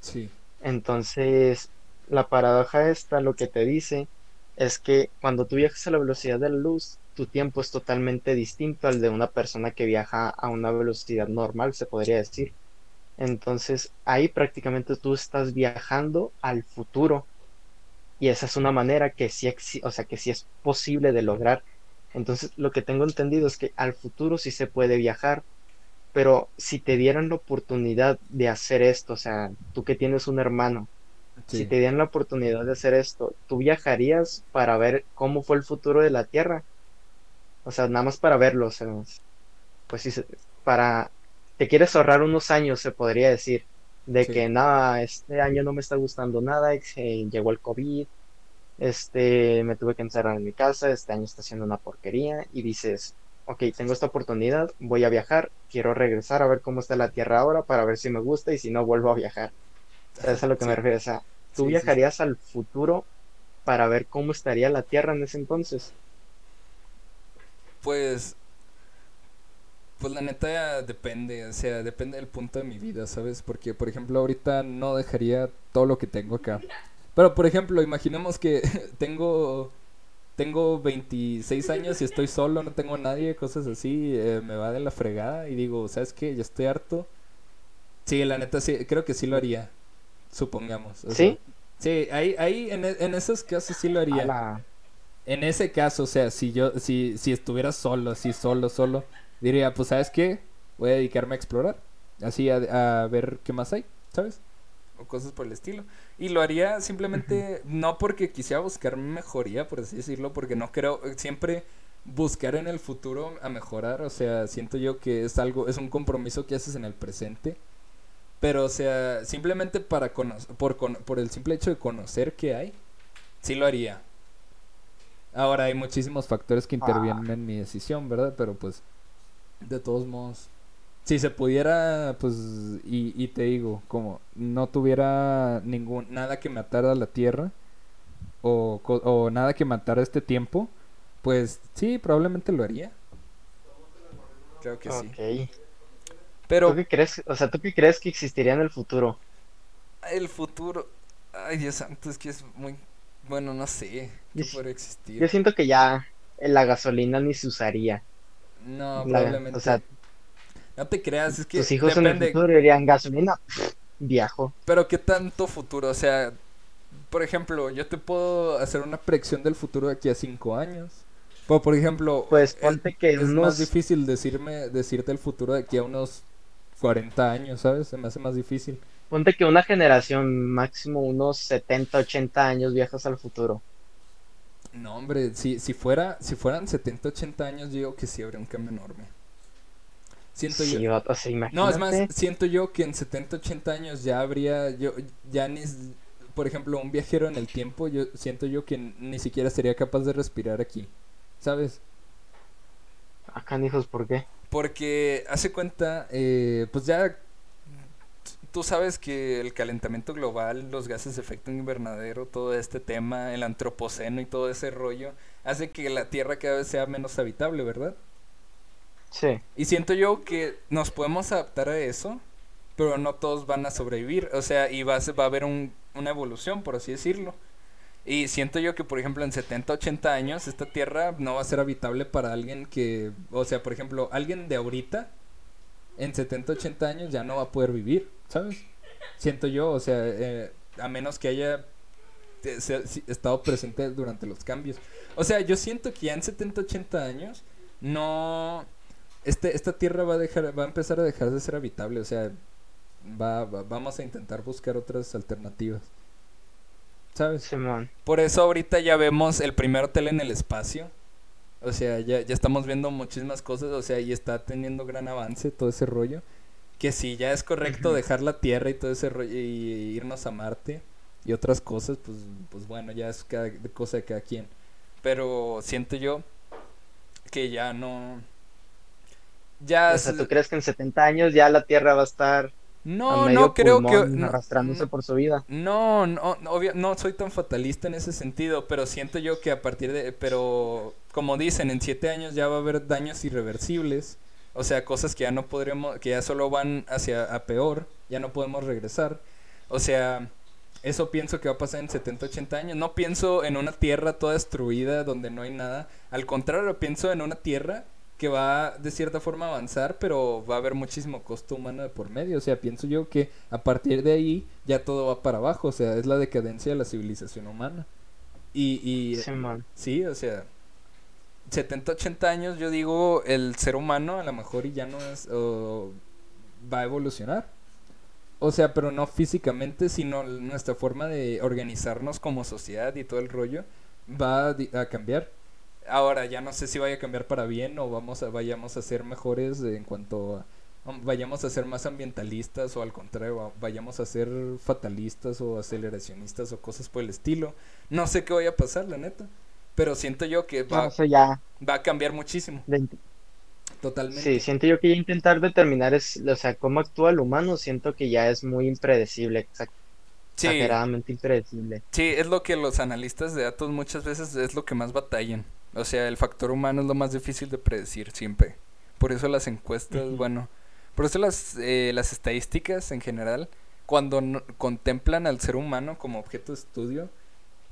Sí. Entonces, la paradoja esta lo que te dice es que cuando tú viajas a la velocidad de la luz, tu tiempo es totalmente distinto al de una persona que viaja a una velocidad normal, se podría decir. Entonces, ahí prácticamente tú estás viajando al futuro. Y esa es una manera que sí, o sea, que sí es posible de lograr. Entonces, lo que tengo entendido es que al futuro sí se puede viajar, pero si te dieran la oportunidad de hacer esto, o sea, tú que tienes un hermano, Sí. si te dieran la oportunidad de hacer esto, ¿tú viajarías para ver cómo fue el futuro de la Tierra? O sea, nada más para verlo, o sea, pues sí, para... Te quieres ahorrar unos años, se podría decir, de Sí. que nada, este año no me está gustando nada, eh, llegó el COVID, este, me tuve que encerrar en mi casa, este año está siendo una porquería, y dices, ok, tengo esta oportunidad, voy a viajar, quiero regresar a ver cómo está la Tierra ahora para ver si me gusta y si no vuelvo a viajar. O sea, eso es a lo que me refiero. O sea, ¿tú sí, viajarías al futuro para ver cómo estaría la Tierra en ese entonces? Pues Pues la neta depende, o sea, depende del punto de mi vida, ¿sabes? Porque, por ejemplo, ahorita no dejaría todo lo que tengo acá. Pero, por ejemplo, imaginemos que tengo tengo 26 años y estoy solo, no tengo nadie, cosas así, eh, me va de la fregada y digo, ¿sabes qué? Ya estoy harto. Sí, la neta, sí, creo que sí lo haría, supongamos. ¿Sí? sí, ahí, ahí en, en, esos casos sí lo haría. En ese caso, o sea, si yo, si, si estuviera solo, así solo, solo, diría, pues, ¿sabes qué? Voy a dedicarme a explorar, así a, a ver qué más hay, ¿sabes? O cosas por el estilo. Y lo haría simplemente no porque quisiera buscar mejoría, por así decirlo, porque no creo, siempre buscar en el futuro a mejorar, o sea, siento yo que es algo, es un compromiso que haces en el presente. Pero, o sea, simplemente para conocer, por, por el simple hecho de conocer qué hay, sí lo haría. Ahora hay muchísimos factores que intervienen en mi decisión, ¿verdad? Pero pues, de todos modos, si se pudiera, pues, y, y, te digo, como no tuviera ningún, nada que matar a la Tierra, o, o nada que matar a este tiempo, pues sí, probablemente lo haría. Creo que sí. Pero... ¿Tú qué crees, o sea, ¿tú qué crees que existiría en el futuro? El futuro... Ay, Dios santo, es que es muy... Bueno, no sé. ¿Qué puede existir? Yo siento que ya la gasolina ni se usaría. No, probablemente. O sea, no te creas, es que. Tus hijos en el futuro dirían gasolina, viejo. Pero qué tanto futuro, o sea, por ejemplo, yo te puedo hacer una predicción del futuro de aquí a cinco años. Pues, por ejemplo, pues ponte que es más difícil decirme, decirte el futuro de aquí a unos 40 años, ¿sabes? Se me hace más difícil. Ponte que una generación, máximo unos 70, 80 años viajas al futuro. No, hombre, si, si, fuera, si fueran 70, 80 años, yo digo que sí habría un cambio enorme. Siento yo. no, es más, siento yo que en 70, 80 años ya habría, yo, ya ni, por ejemplo, un viajero en el tiempo, yo siento yo que ni siquiera sería capaz de respirar aquí, ¿sabes? Acá, hijos, ¿por qué? Porque hace cuenta, eh, pues ya tú sabes que el calentamiento global, los gases de efecto invernadero, todo este tema, el antropoceno y todo ese rollo, hace que la Tierra cada vez sea menos habitable, ¿verdad? Sí. Y siento yo que nos podemos adaptar a eso, pero no todos van a sobrevivir. O sea, y va a, va a haber una evolución, por así decirlo. Y siento yo que, por ejemplo, en 70, 80 años, esta tierra no va a ser habitable para alguien que, o sea, por ejemplo, alguien de ahorita, en 70, 80 años ya no va a poder vivir, ¿sabes? Siento yo, o sea, eh, a menos que haya estado presente durante los cambios. O sea, yo siento que ya en 70, 80 años no este, esta tierra va a dejar, va a empezar a dejar de ser habitable, o sea, va, vamos a intentar buscar otras alternativas. ¿Sabes? Por eso ahorita ya vemos el primer hotel en el espacio. O sea, ya, ya estamos viendo muchísimas cosas, o sea, y está teniendo gran avance todo ese rollo. Que si ya es correcto dejar la Tierra y todo ese rollo y irnos a Marte y otras cosas, pues, pues bueno, ya es cada, cosa de cada quien. Pero siento yo que ya no, ya o sea, ¿tú crees que en 70 años ya la Tierra va a estar no, no creo que arrastrándose por su vida. No, no, no soy tan fatalista en ese sentido, pero siento yo que a partir de, pero como dicen, en siete años ya va a haber daños irreversibles, o sea, cosas que ya no podremos, que ya solo van hacia a peor, ya no podemos regresar, o sea, eso pienso que va a pasar en 70, 80 años. No pienso en una tierra toda destruida donde no hay nada, al contrario, pienso en una tierra que va de cierta forma a avanzar, pero va a haber muchísimo costo humano de por medio. O sea, pienso yo que a partir de ahí ya todo va para abajo. O sea, es la decadencia de la civilización humana. Y, y sí, sí, o sea, 70, 80 años, yo digo, el ser humano a lo mejor ya no es, va a evolucionar. O sea, pero no físicamente, sino nuestra forma de organizarnos como sociedad y todo el rollo va a cambiar. Ahora ya no sé si vaya a cambiar para bien o vamos a, vayamos a ser mejores en cuanto a vayamos a ser más ambientalistas o al contrario vayamos a ser fatalistas o aceleracionistas o cosas por el estilo. No sé qué vaya a pasar, la neta. Pero siento yo que va, ya... va a cambiar muchísimo. Totalmente. Sí, siento yo que ya intentar determinar es, o sea, cómo actúa el humano, siento que ya es muy impredecible, exageradamente impredecible. Sí, es lo que los analistas de datos muchas veces es lo que más batallan. O sea, el factor humano es lo más difícil de predecir siempre. Por eso las encuestas, bueno, por eso las, eh, las estadísticas en general, cuando contemplan al ser humano como objeto de estudio,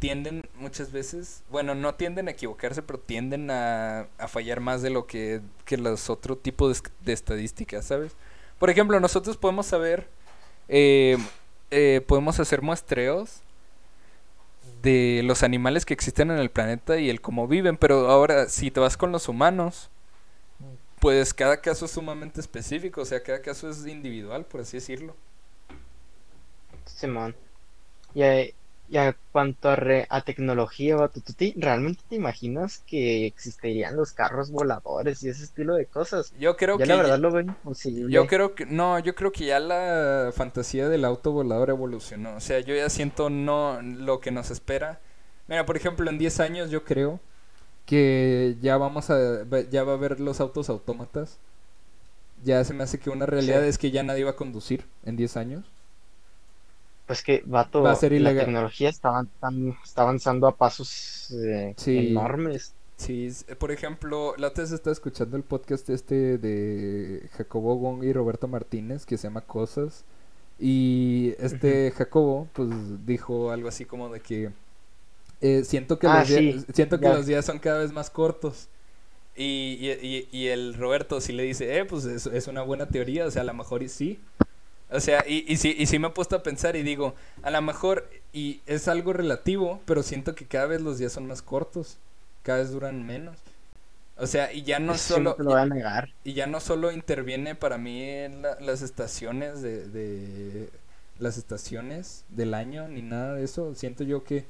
tienden muchas veces, bueno, no tienden a equivocarse, pero tienden a, a fallar más de lo que, que los otros tipos de, estadísticas, ¿sabes? Por ejemplo, nosotros podemos saber, eh, eh, podemos hacer muestreos de los animales que existen en el planeta y el cómo viven, pero ahora si te vas con los humanos, pues cada caso es sumamente específico, o sea, cada caso es individual, por así decirlo. Simón. Y, y a cuanto a, a tecnología, ¿tú, ¿realmente te imaginas que existirían los carros voladores y ese estilo de cosas? Yo creo que... la verdad lo imposible. Yo creo que... No, yo creo que ya la fantasía del auto volador evolucionó. O sea, yo ya siento no lo que nos espera. Mira, por ejemplo, en 10 años yo creo que ya vamos a... Ya va a haber los autos autómatas. Ya se me hace que una realidad es que ya nadie va a conducir en 10 años. Pues que, vato, la tecnología está, está avanzando a pasos eh, enormes. Sí, por ejemplo, la vez está escuchando el podcast este de Jacobo Wong y Roberto Martínez que se llama Cosas. Y este Jacobo, pues dijo algo así como de que eh, siento que, ah, los, días, siento que los días son cada vez más cortos. Y, y, y, el Roberto sí le dice, eh, pues es, es, una buena teoría, o sea, a lo mejor y sí. O sea, y, y, sí, y sí me he puesto a pensar y digo, a lo mejor, y es algo relativo, pero siento que cada vez los días son más cortos, cada vez duran menos. O sea, y ya no solo... lo a negar. Y ya no solo interviene para mí en las estaciones de, de... Las estaciones del año, ni nada de eso. Siento yo que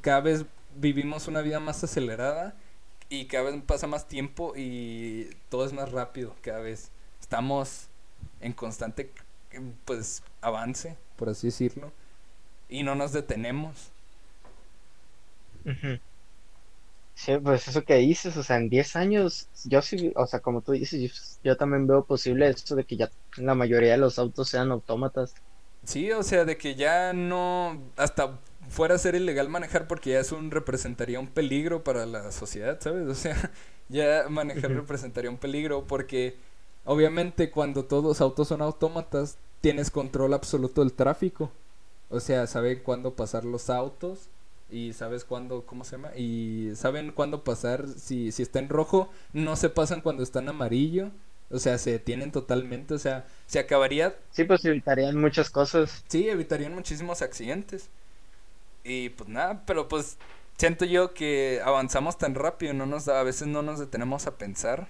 cada vez vivimos una vida más acelerada y cada vez pasa más tiempo y todo es más rápido cada vez. Estamos en constante pues avance, por así decirlo, y no nos detenemos. Sí, pues eso que dices, o sea, en 10 años, yo sí, o sea, como tú dices, yo, también veo posible esto de que ya la mayoría de los autos sean autómatas. Sí, o sea, de que ya no, hasta fuera a ser ilegal manejar porque ya es un, representaría un peligro para la sociedad, ¿sabes? O sea, ya manejar representaría un peligro porque obviamente cuando todos los autos son autómatas, tienes control absoluto del tráfico. O sea, saben cuándo pasar los autos y sabes cuándo, ¿cómo se llama? Y saben cuándo pasar, si, si está en rojo, no se pasan cuando está en amarillo. O sea, se detienen totalmente, o sea, se acabaría... Sí, pues evitarían muchas cosas. Sí, evitarían muchísimos accidentes. Y pues nada, pero pues siento yo que avanzamos tan rápido, no nos a veces no nos detenemos a pensar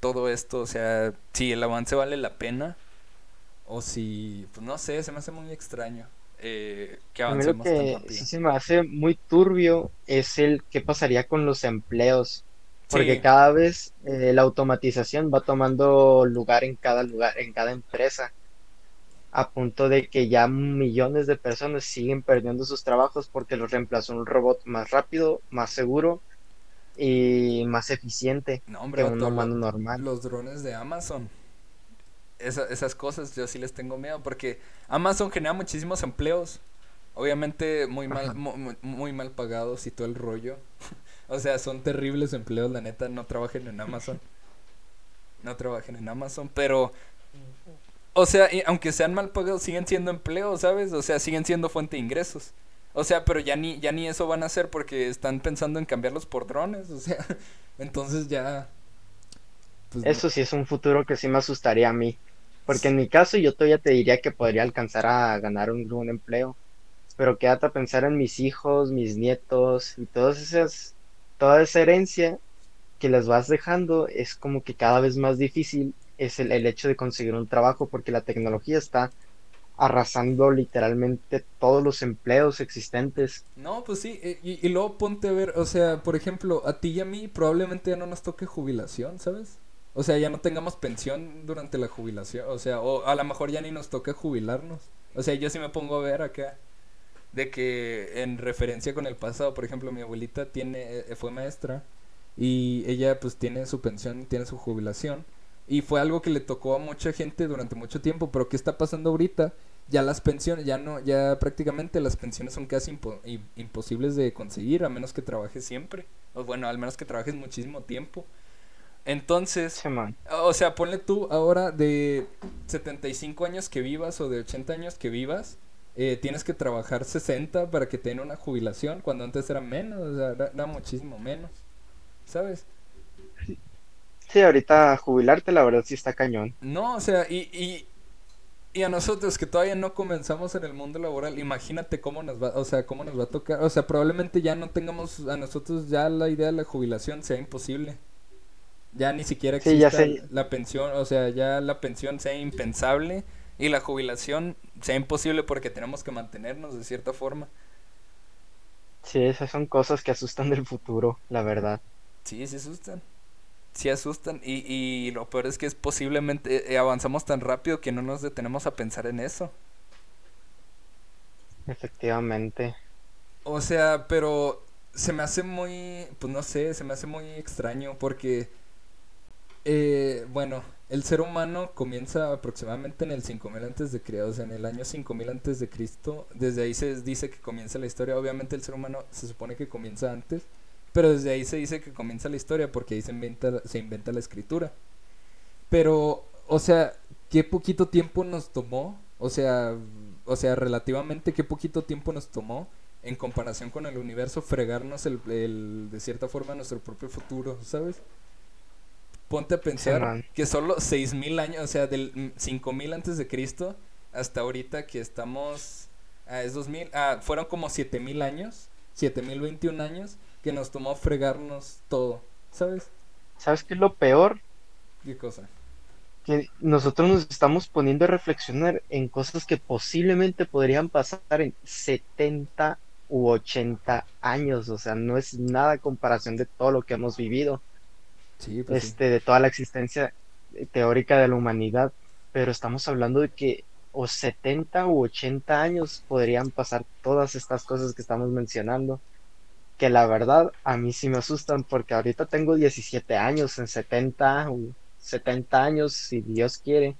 todo esto, o sea, si el avance vale la pena o si, pues no sé, se me hace muy extraño eh, que avancemos a mí lo que Sí se me hace muy turbio es el qué pasaría con los empleos. Porque cada vez eh, la automatización va tomando lugar en cada lugar, en cada empresa. A punto de que ya millones de personas siguen perdiendo sus trabajos porque los reemplazó un robot más rápido, más seguro y más eficiente no, que un humano normal. Los drones de Amazon esas cosas yo sí les tengo miedo porque Amazon genera muchísimos empleos. Obviamente muy mal, muy, mal pagados y todo el rollo. o sea, son terribles empleos, la neta, no trabajen en Amazon. No trabajen en Amazon, pero... O sea, aunque sean mal pagados, siguen siendo empleos, ¿sabes? O sea, siguen siendo fuente de ingresos. O sea, pero ya ni, ya ni eso van a hacer porque están pensando en cambiarlos por drones. O sea, entonces ya... Pues eso sí es un futuro que sí me asustaría a mí. Porque en mi caso yo todavía te diría que podría alcanzar a ganar un, un empleo. Pero quédate a pensar en mis hijos, mis nietos y todas esas, toda esa herencia que les vas dejando es como que cada vez más difícil es el, hecho de conseguir un trabajo porque la tecnología está arrasando literalmente todos los empleos existentes. No, pues sí, eh, y, y, luego ponte a ver, o sea, por ejemplo, a ti y a mí probablemente ya no nos toque jubilación, ¿sabes? O sea, ya no tengamos pensión durante la jubilación. O sea, o a lo mejor ya ni nos toca jubilarnos. O sea, yo sí me pongo a ver acá. De que en referencia con el pasado, por ejemplo, mi abuelita tiene, eh, fue maestra. Y ella pues tiene su pensión, tiene su jubilación. Y fue algo que le tocó a mucha gente durante mucho tiempo. Pero ¿qué está pasando ahorita? Ya las pensiones, ya no, ya prácticamente las pensiones son casi imposibles de conseguir a menos que trabajes siempre. O bueno, al menos que trabajes muchísimo tiempo. Entonces, o sea, ponle tú ahora de 75 años que vivas o de 80 años que vivas, eh, tienes que trabajar 60 para que tenga una jubilación, cuando antes era menos, o sea, era, muchísimo menos, ¿sabes? Sí, ahorita jubilarte la verdad sí está cañón. No, o sea, y, y, y a nosotros que todavía no comenzamos en el mundo laboral, imagínate cómo nos va, o sea, cómo nos va a tocar, o sea, probablemente ya no tengamos a nosotros ya la idea de la jubilación sea imposible. Ya ni siquiera existe la pensión, o sea, ya la pensión sea impensable y la jubilación sea imposible porque tenemos que mantenernos de cierta forma. Sí, esas son cosas que asustan del futuro, la verdad. Sí, se asustan. Sí asustan y, y lo peor es que es posiblemente eh, avanzamos tan rápido que no nos detenemos a pensar en eso. Efectivamente. O sea, pero se me hace muy, pues no sé, se me hace muy extraño porque eh, bueno, el ser humano comienza aproximadamente en el 5000 antes de Cristo, o sea, en el año 5000 antes de Cristo. Desde ahí se dice que comienza la historia. Obviamente el ser humano se supone que comienza antes, pero desde ahí se dice que comienza la historia porque ahí se inventa se inventa la escritura. Pero, o sea, qué poquito tiempo nos tomó, o sea, o sea, relativamente qué poquito tiempo nos tomó en comparación con el universo fregarnos el, el de cierta forma nuestro propio futuro, ¿sabes? Ponte a pensar que solo 6000 años, o sea, del 5000 antes de Cristo hasta ahorita que estamos ah, es 2000, ah, fueron como 7000 años, 7021 años que nos tomó fregarnos todo, ¿sabes? ¿Sabes qué es lo peor? ¿Qué cosa? Que nosotros nos estamos poniendo a reflexionar en cosas que posiblemente podrían pasar en 70 u 80 años, o sea, no es nada comparación de todo lo que hemos vivido. Pues este, de toda la existencia teórica de la humanidad, pero estamos hablando de que o 70 u 80 años podrían pasar todas estas cosas que estamos mencionando, que la verdad a mí sí me asustan porque ahorita tengo 17 años, en 70 o 70 años, si Dios quiere,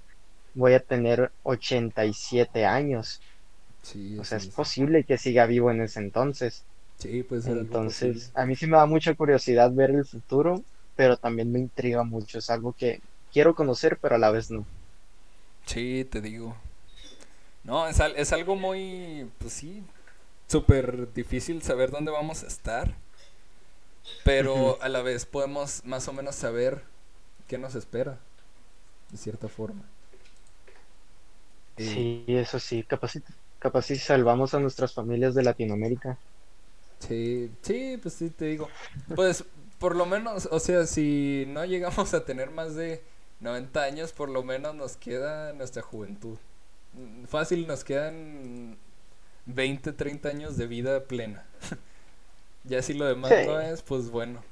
voy a tener 87 años. o sea, es posible que siga vivo en ese entonces. Sí, pues entonces, a mí sí me da mucha curiosidad ver el futuro pero también me intriga mucho. Es algo que quiero conocer, pero a la vez no. Sí, te digo. No, es, es algo muy, pues sí, súper difícil saber dónde vamos a estar. Pero a la vez podemos más o menos saber qué nos espera, de cierta forma. Sí, eso sí, capaz, capaz si salvamos a nuestras familias de Latinoamérica. Sí, sí, pues sí, te digo. Pues por lo menos, o sea, si no llegamos a tener más de 90 años, por lo menos nos queda nuestra juventud. Fácil, nos quedan 20, 30 años de vida plena. ya si lo demás no es, pues bueno.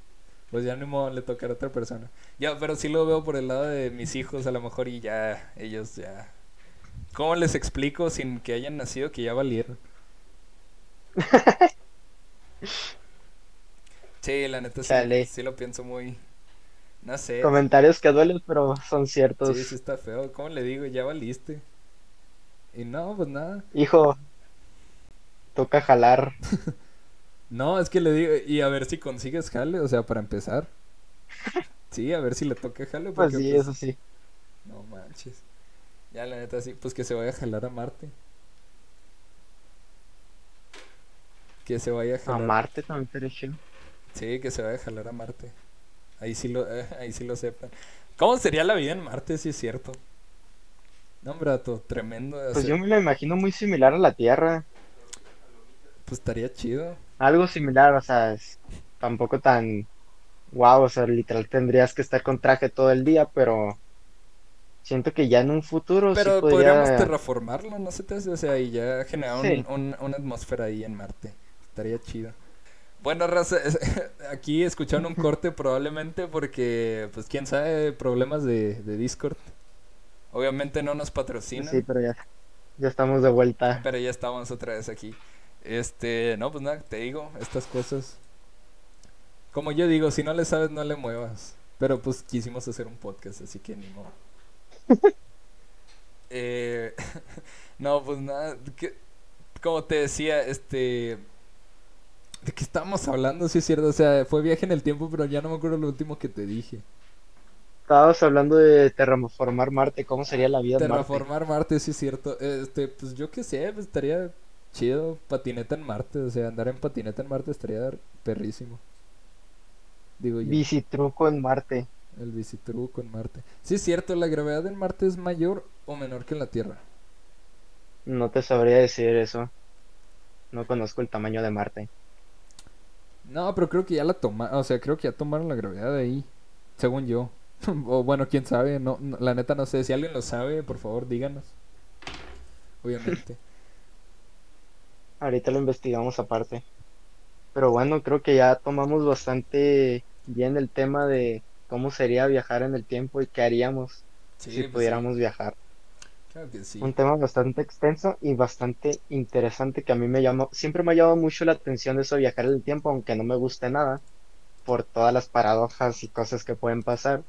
Pues ya no modo le tocar a otra persona. Ya, pero sí lo veo por el lado de mis hijos, a lo mejor, y ya, ellos ya. ¿Cómo les explico sin que hayan nacido que ya valieron? Sí, la neta sí, sí, lo pienso muy. No sé. Comentarios que duelen, pero son ciertos. Sí, sí está feo. ¿Cómo le digo? Ya valiste. Y no, pues nada. Hijo, toca jalar. no, es que le digo, y a ver si consigues jale, o sea, para empezar. Sí, a ver si le toca jale. pues sí, pues, eso sí. No manches. Ya, la neta sí, pues que se vaya a jalar a Marte. Que se vaya a jalar. A Marte también te Sí, que se va a jalar a Marte. Ahí sí lo, eh, ahí sí lo sepan. ¿Cómo sería la vida en Marte si es cierto? No, hombre, tremendo. Pues yo me lo imagino muy similar a la Tierra. Pues estaría chido. Algo similar, o sea, es tampoco tan wow, o sea, literal tendrías que estar con traje todo el día, pero siento que ya en un futuro pero podríamos terraformarlo, no sé, o sea, y ya generar una atmósfera ahí en Marte. Estaría chido. Bueno, raza, aquí escuchando un corte probablemente porque, pues quién sabe, problemas de, Discord. Obviamente no nos patrocina. Sí, pero ya, ya estamos de vuelta. Pero ya estamos otra vez aquí. Este, no, pues nada, te digo, estas cosas. Como yo digo, si no le sabes, no le muevas. Pero pues quisimos hacer un podcast, así que ni modo. eh, no, pues nada, como te decía, este ¿De qué estábamos hablando? Sí, es cierto. O sea, fue viaje en el tiempo, pero ya no me acuerdo lo último que te dije. estabas hablando de terraformar Marte, ¿cómo sería la vida en Marte? Terraformar Marte, sí es cierto. Este, pues yo qué sé, pues, estaría chido patineta en Marte, o sea, andar en patineta en Marte estaría perrísimo. Digo yo. Bicitruco en Marte. El bicitruco en Marte. Sí es cierto, la gravedad en Marte es mayor o menor que en la Tierra. No te sabría decir eso. No conozco el tamaño de Marte. No, pero creo que ya la tomaron, o sea, creo que ya tomaron la gravedad de ahí, según yo. o bueno, quién sabe, no, no, la neta no sé, si alguien lo sabe, por favor, díganos. Obviamente. Ahorita lo investigamos aparte. Pero bueno, creo que ya tomamos bastante bien el tema de cómo sería viajar en el tiempo y qué haríamos Sí, si pues, pudiéramos viajar. Claro que sí. Un tema bastante extenso y bastante interesante que a mí me llamó, siempre me ha llamado mucho la atención eso de viajar en el tiempo, aunque no me guste nada, por todas las paradojas y cosas que pueden pasar.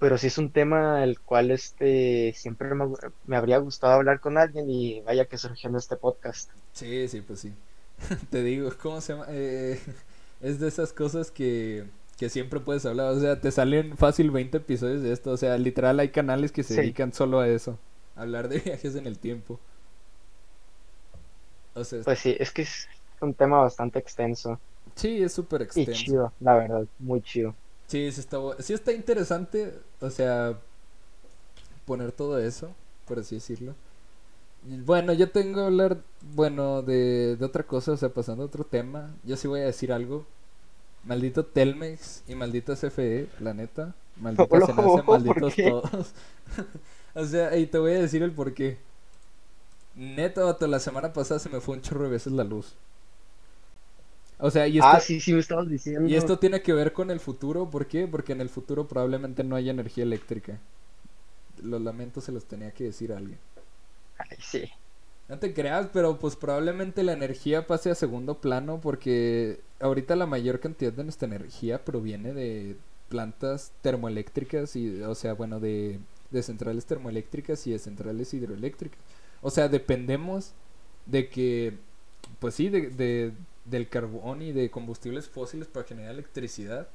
Pero sí es un tema el cual este siempre me, me habría gustado hablar con alguien y vaya que surgió en este podcast. Sí, sí, pues sí. Te digo, ¿cómo se llama? Eh, es de esas cosas que, que siempre puedes hablar. O sea, te salen fácil 20 episodios de esto. O sea, literal hay canales que se Sí. dedican solo a eso. a Hablar de viajes en el tiempo. O sea, Pues sí, es que es un tema bastante extenso sí, es súper y extenso. chido, la verdad, muy chido. Sí, sí está, sí está interesante, o sea, poner todo eso, por así decirlo. Bueno, yo tengo que hablar, bueno, de, de otra cosa, o sea, pasando a otro tema. Yo sí voy a decir algo. Maldito Telmex y maldito CFE, la neta. Maldita Hola, Senasa, ¿por malditos todos. o sea, y te voy a decir el por qué. Neta, vato, la semana pasada se me fue un chorro de veces la luz. O sea, y esto, Ah, sí, sí, me estabas diciendo. y esto tiene que ver con el futuro, ¿por qué? Porque en el futuro probablemente no haya energía eléctrica. Los lamentos se los tenía que decir a alguien. Ay, sí. No te creas, pero pues probablemente la energía pase a segundo plano porque ahorita la mayor cantidad de nuestra energía proviene de plantas termoeléctricas y, o sea, bueno, de, de centrales termoeléctricas y de centrales hidroeléctricas. O sea, dependemos de que, pues sí, de, de- del carbón y de combustibles fósiles para generar electricidad.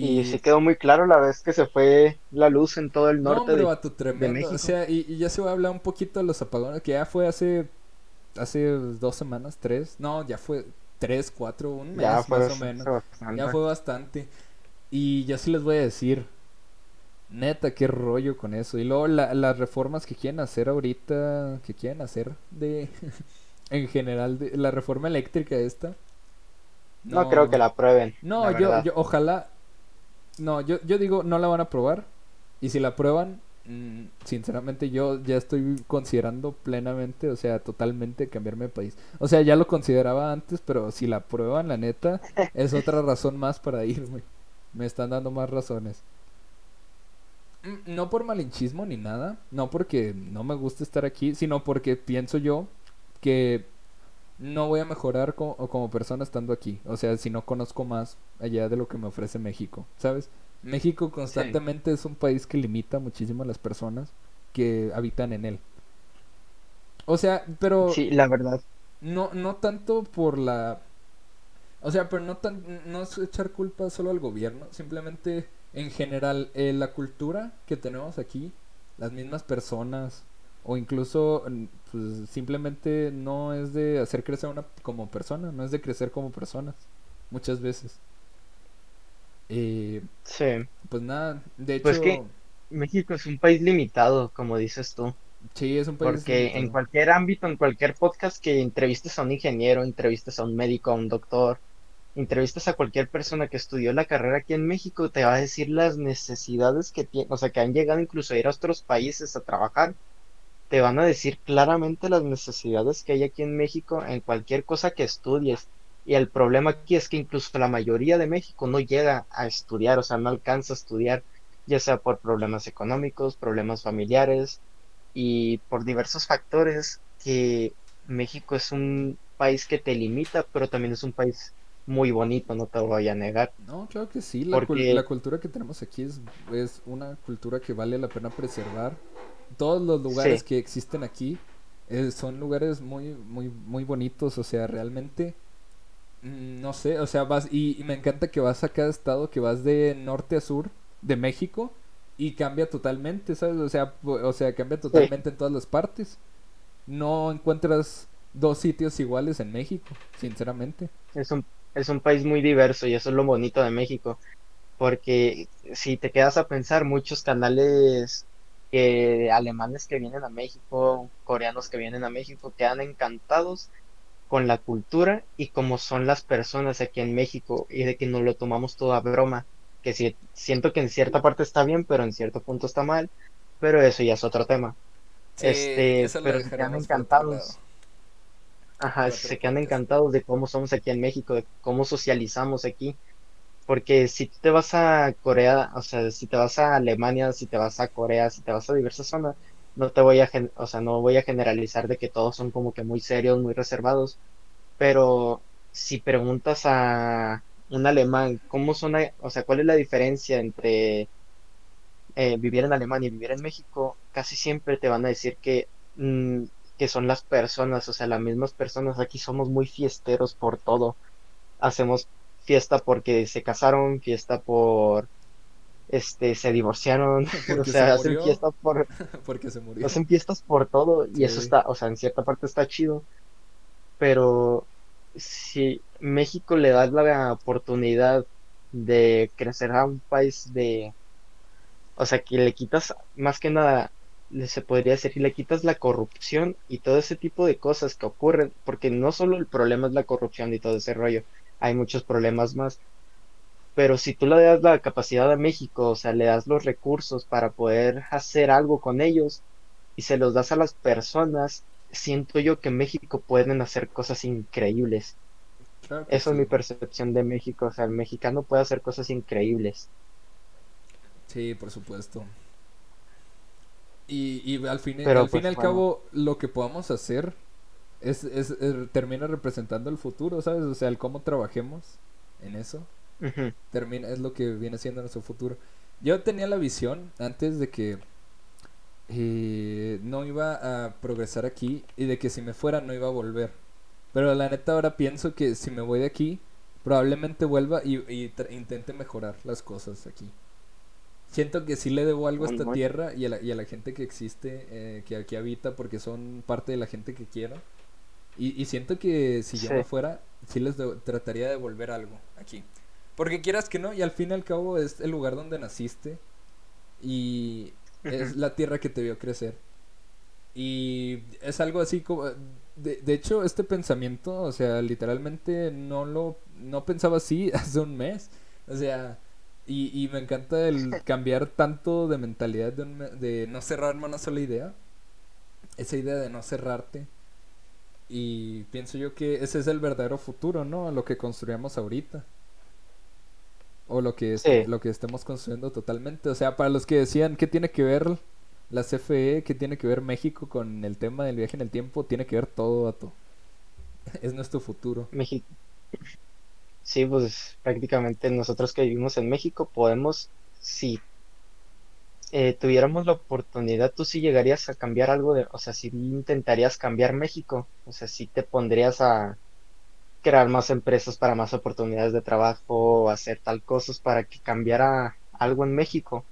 Y, Y sí quedó muy claro la vez que se fue la luz en todo el no, norte hombre, de... tremendo. México. O sea, y, y ya se va a hablar un poquito de los apagones, que ya fue hace, hace dos semanas, tres. No, ya fue tres, cuatro, un mes Ya fue más o menos. Ya fue bastante. Y yo sí les voy a decir, neta, qué rollo con eso. Y luego la- las reformas que quieren hacer ahorita, que quieren hacer de, en general, de, la reforma eléctrica esta. No creo que la aprueben. No, la yo, yo, ojalá. No, yo, yo digo, no la van a aprobar. Y si la aprueban, mm, sinceramente, yo ya estoy considerando plenamente, o sea, totalmente cambiarme de país. O sea, ya lo consideraba antes, pero si la aprueban, la neta, es otra razón más para irme. Me están dando más razones. Mm, No por malinchismo ni nada, no porque no me gusta estar aquí, sino porque pienso yo que no voy a mejorar co- como, persona estando aquí. O sea, si no conozco más allá de lo que me ofrece México, ¿sabes? México constantemente es un país que limita muchísimo a las personas que habitan en él. O sea, pero Sí, la verdad. no, no tanto por la... O sea, pero no, tan, no es echar culpa solo al gobierno, simplemente en general eh, la cultura que tenemos aquí, las mismas personas, o incluso mm, pues, simplemente no es de hacer crecer a una como persona, no es de crecer como personas, muchas veces. Eh, Sí. pues nada, de hecho, Pues que- México es un país limitado, como dices tú. sí, es un país... Porque en cualquier ámbito, en cualquier podcast que entrevistes a un ingeniero, entrevistes a un médico, a un doctor, entrevistas a cualquier persona que estudió la carrera aquí en México, te va a decir las necesidades que tiene, o sea, que han llegado incluso a ir a otros países a trabajar. Te van a decir claramente las necesidades que hay aquí en México en cualquier cosa que estudies. Y el problema aquí es que incluso la mayoría de México no llega a estudiar, o sea, no alcanza a estudiar, ya sea por problemas económicos, problemas familiares y por diversos factores que México es un país que te limita, pero también es un país muy bonito, no te lo voy a negar. No, claro que sí, la, cul- la cultura que tenemos aquí es, es una cultura que vale la pena preservar. Todos los lugares Sí. que existen aquí eh, son lugares muy, muy, muy bonitos, o sea, realmente, mm, no sé, o sea, vas, y, y me encanta que vas a cada estado, que vas de norte a sur, de México y cambia totalmente, ¿sabes? O sea, o sea, cambia totalmente en todas las partes. No encuentras dos sitios iguales en México, sinceramente. Es un, es un país muy diverso y eso es lo bonito de México. Porque si te quedas a pensar, muchos canales que alemanes que vienen a México, coreanos que vienen a México, quedan encantados con la cultura y como son las personas aquí en México y de que nos lo tomamos todo a broma, que si, siento que en cierta parte está bien, pero en cierto punto está mal, pero eso ya es otro tema. este, pero se quedan encantados. Ajá, se quedan encantados de cómo somos aquí en México, de cómo socializamos aquí. Porque si te vas a Corea, o sea, si te vas a Alemania, si te vas a Corea, si te vas a diversas zonas, no te voy a, o sea, no voy a generalizar de que todos son como que muy serios, muy reservados, pero si preguntas a un alemán, ¿cómo son, o sea, cuál es la diferencia entre eh, vivir en Alemania y vivir en México? Casi siempre te van a decir que, mm, que son las personas, o sea, las mismas personas. Aquí somos muy fiesteros por todo. Hacemos fiesta porque se casaron, fiesta por este se divorciaron, o sea, hacen fiestas por porque se murió. Hacen fiestas por todo y eso está, o sea, en cierta parte está chido. Pero si México le da la oportunidad de crecer a un país de o sea, que le quitas más que nada se podría decir, le quitas la corrupción y todo ese tipo de cosas que ocurren, porque no solo el problema es la corrupción y todo ese rollo, hay muchos problemas más. Pero si tú le das la capacidad a México, o sea, le das los recursos para poder hacer algo con ellos y se los das a las personas, siento yo que México pueden hacer cosas increíbles. Eso es mi percepción de México, o sea, el mexicano puede hacer cosas increíbles. Sí, por supuesto. Y, y al fin, al fin y al pues, cabo, lo que podamos hacer es, es, termina representando el futuro, ¿sabes? O sea, el cómo trabajemos en eso termina es lo que viene siendo nuestro futuro. Yo tenía la visión antes de que eh, no iba a progresar aquí y de que si me fuera no iba a volver. Pero la neta ahora pienso que si me voy de aquí, probablemente vuelva y, intente mejorar las cosas aquí. Siento que sí le debo algo a esta tierra y a, la, y a la gente que existe, eh, que aquí habita, porque son parte de la gente que quiero. Y, siento que si yo me fuera, sí les trataría de volver algo aquí. Porque quieras que no, y al fin y al cabo es el lugar donde naciste y es la tierra que te vio crecer. Y es algo así como... De, de, hecho, este pensamiento, o sea, literalmente no lo... No pensaba así hace un mes. O sea, y, y me encanta el cambiar tanto de mentalidad de, de no cerrarme a una sola idea. Esa idea de no cerrarte y pienso yo que ese es el verdadero futuro, ¿no? Lo que construyamos ahorita. O lo que, lo que estemos construyendo totalmente. O sea, para los que decían, ¿qué tiene que ver la CFE? ¿Qué tiene que ver México con el tema del viaje en el tiempo? Tiene que ver todo, todo. es nuestro futuro. México. Sí, pues prácticamente nosotros que vivimos en México podemos, sí eh, tuviéramos la oportunidad, tú sí llegarías a cambiar algo de, o sea, si intentarías cambiar México, o sea, si te pondrías a crear más empresas para más oportunidades de trabajo, hacer tal cosas para que cambiara algo en México.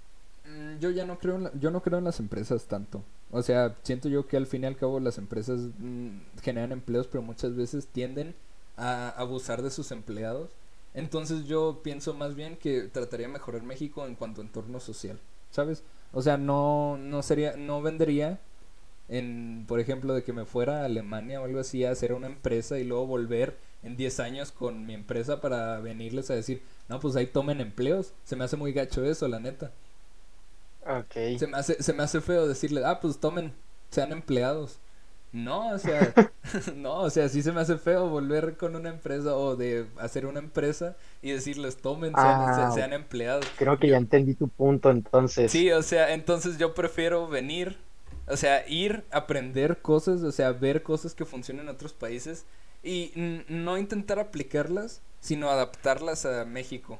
Mm, yo ya no creo, en yo no creo en las empresas tanto. O sea, siento yo que al fin y al cabo las empresas mm, generan empleos, pero muchas veces tienden a abusar de sus empleados. Entonces yo pienso más bien que trataría de mejorar México en cuanto a entorno social. ¿Sabes? O sea, no, no sería, no vendería en, por ejemplo, de que me fuera a Alemania o algo así a hacer una empresa y luego volver en 10 años con mi empresa para venirles a decir, no, pues ahí tomen empleos. Se me hace muy gacho eso, la neta. Ok. Se me hace, se me hace feo decirle, ah, pues tomen, sean empleados. No, o sea, no, o sea, sí se me hace feo volver con una empresa o de hacer una empresa y decirles tomen, sean, ah, empleados. Creo que ya entendí tu punto entonces. Sí, o sea, entonces yo prefiero venir, o sea, ir, aprender cosas, o sea, ver cosas que funcionan en otros países y no intentar aplicarlas, sino adaptarlas a México.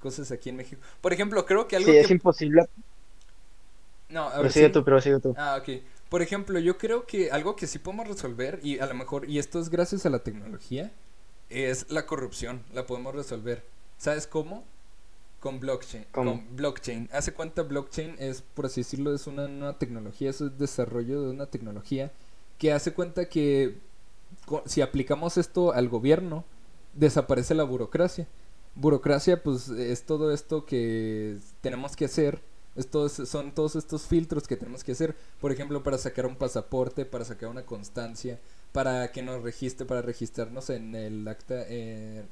Cosas aquí en México. Por ejemplo, creo que algo sí, es imposible. No, a ver, prosigue tú, prosigue tú. Ah, ok. Por ejemplo, yo creo que algo que sí podemos resolver, y a lo mejor, y esto es gracias a la tecnología, es la corrupción. La podemos resolver. ¿Sabes cómo? Con blockchain. Con blockchain. Hace cuenta blockchain es, por así decirlo, es una nueva tecnología, es el desarrollo de una tecnología que hace cuenta que si aplicamos esto al gobierno, desaparece la burocracia. Burocracia, pues, es todo esto que tenemos que hacer. Estos, son todos estos filtros que tenemos que hacer. Por ejemplo, para sacar un pasaporte, para sacar una constancia, para que nos registre, para registrarnos en el acta. Eh,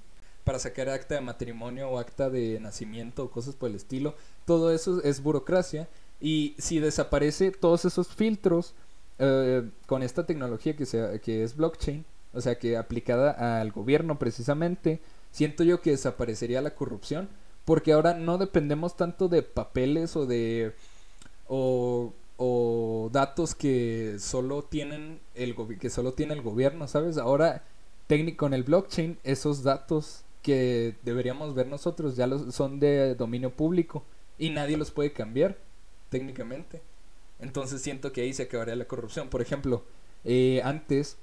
para sacar acta de matrimonio o acta de nacimiento o cosas por el estilo. Todo eso es burocracia. Y si desaparece todos esos filtros eh, con esta tecnología que, que es blockchain, o sea, que aplicada al gobierno precisamente, siento yo que desaparecería la corrupción. Porque ahora no dependemos tanto de papeles o de... o, datos que solo tienen el que solo tiene el gobierno, ¿sabes? Ahora técnico en el blockchain esos datos que deberíamos ver nosotros ya los, son de dominio público y nadie los puede cambiar técnicamente. Entonces siento que ahí se acabaría la corrupción. Por ejemplo, eh, antes,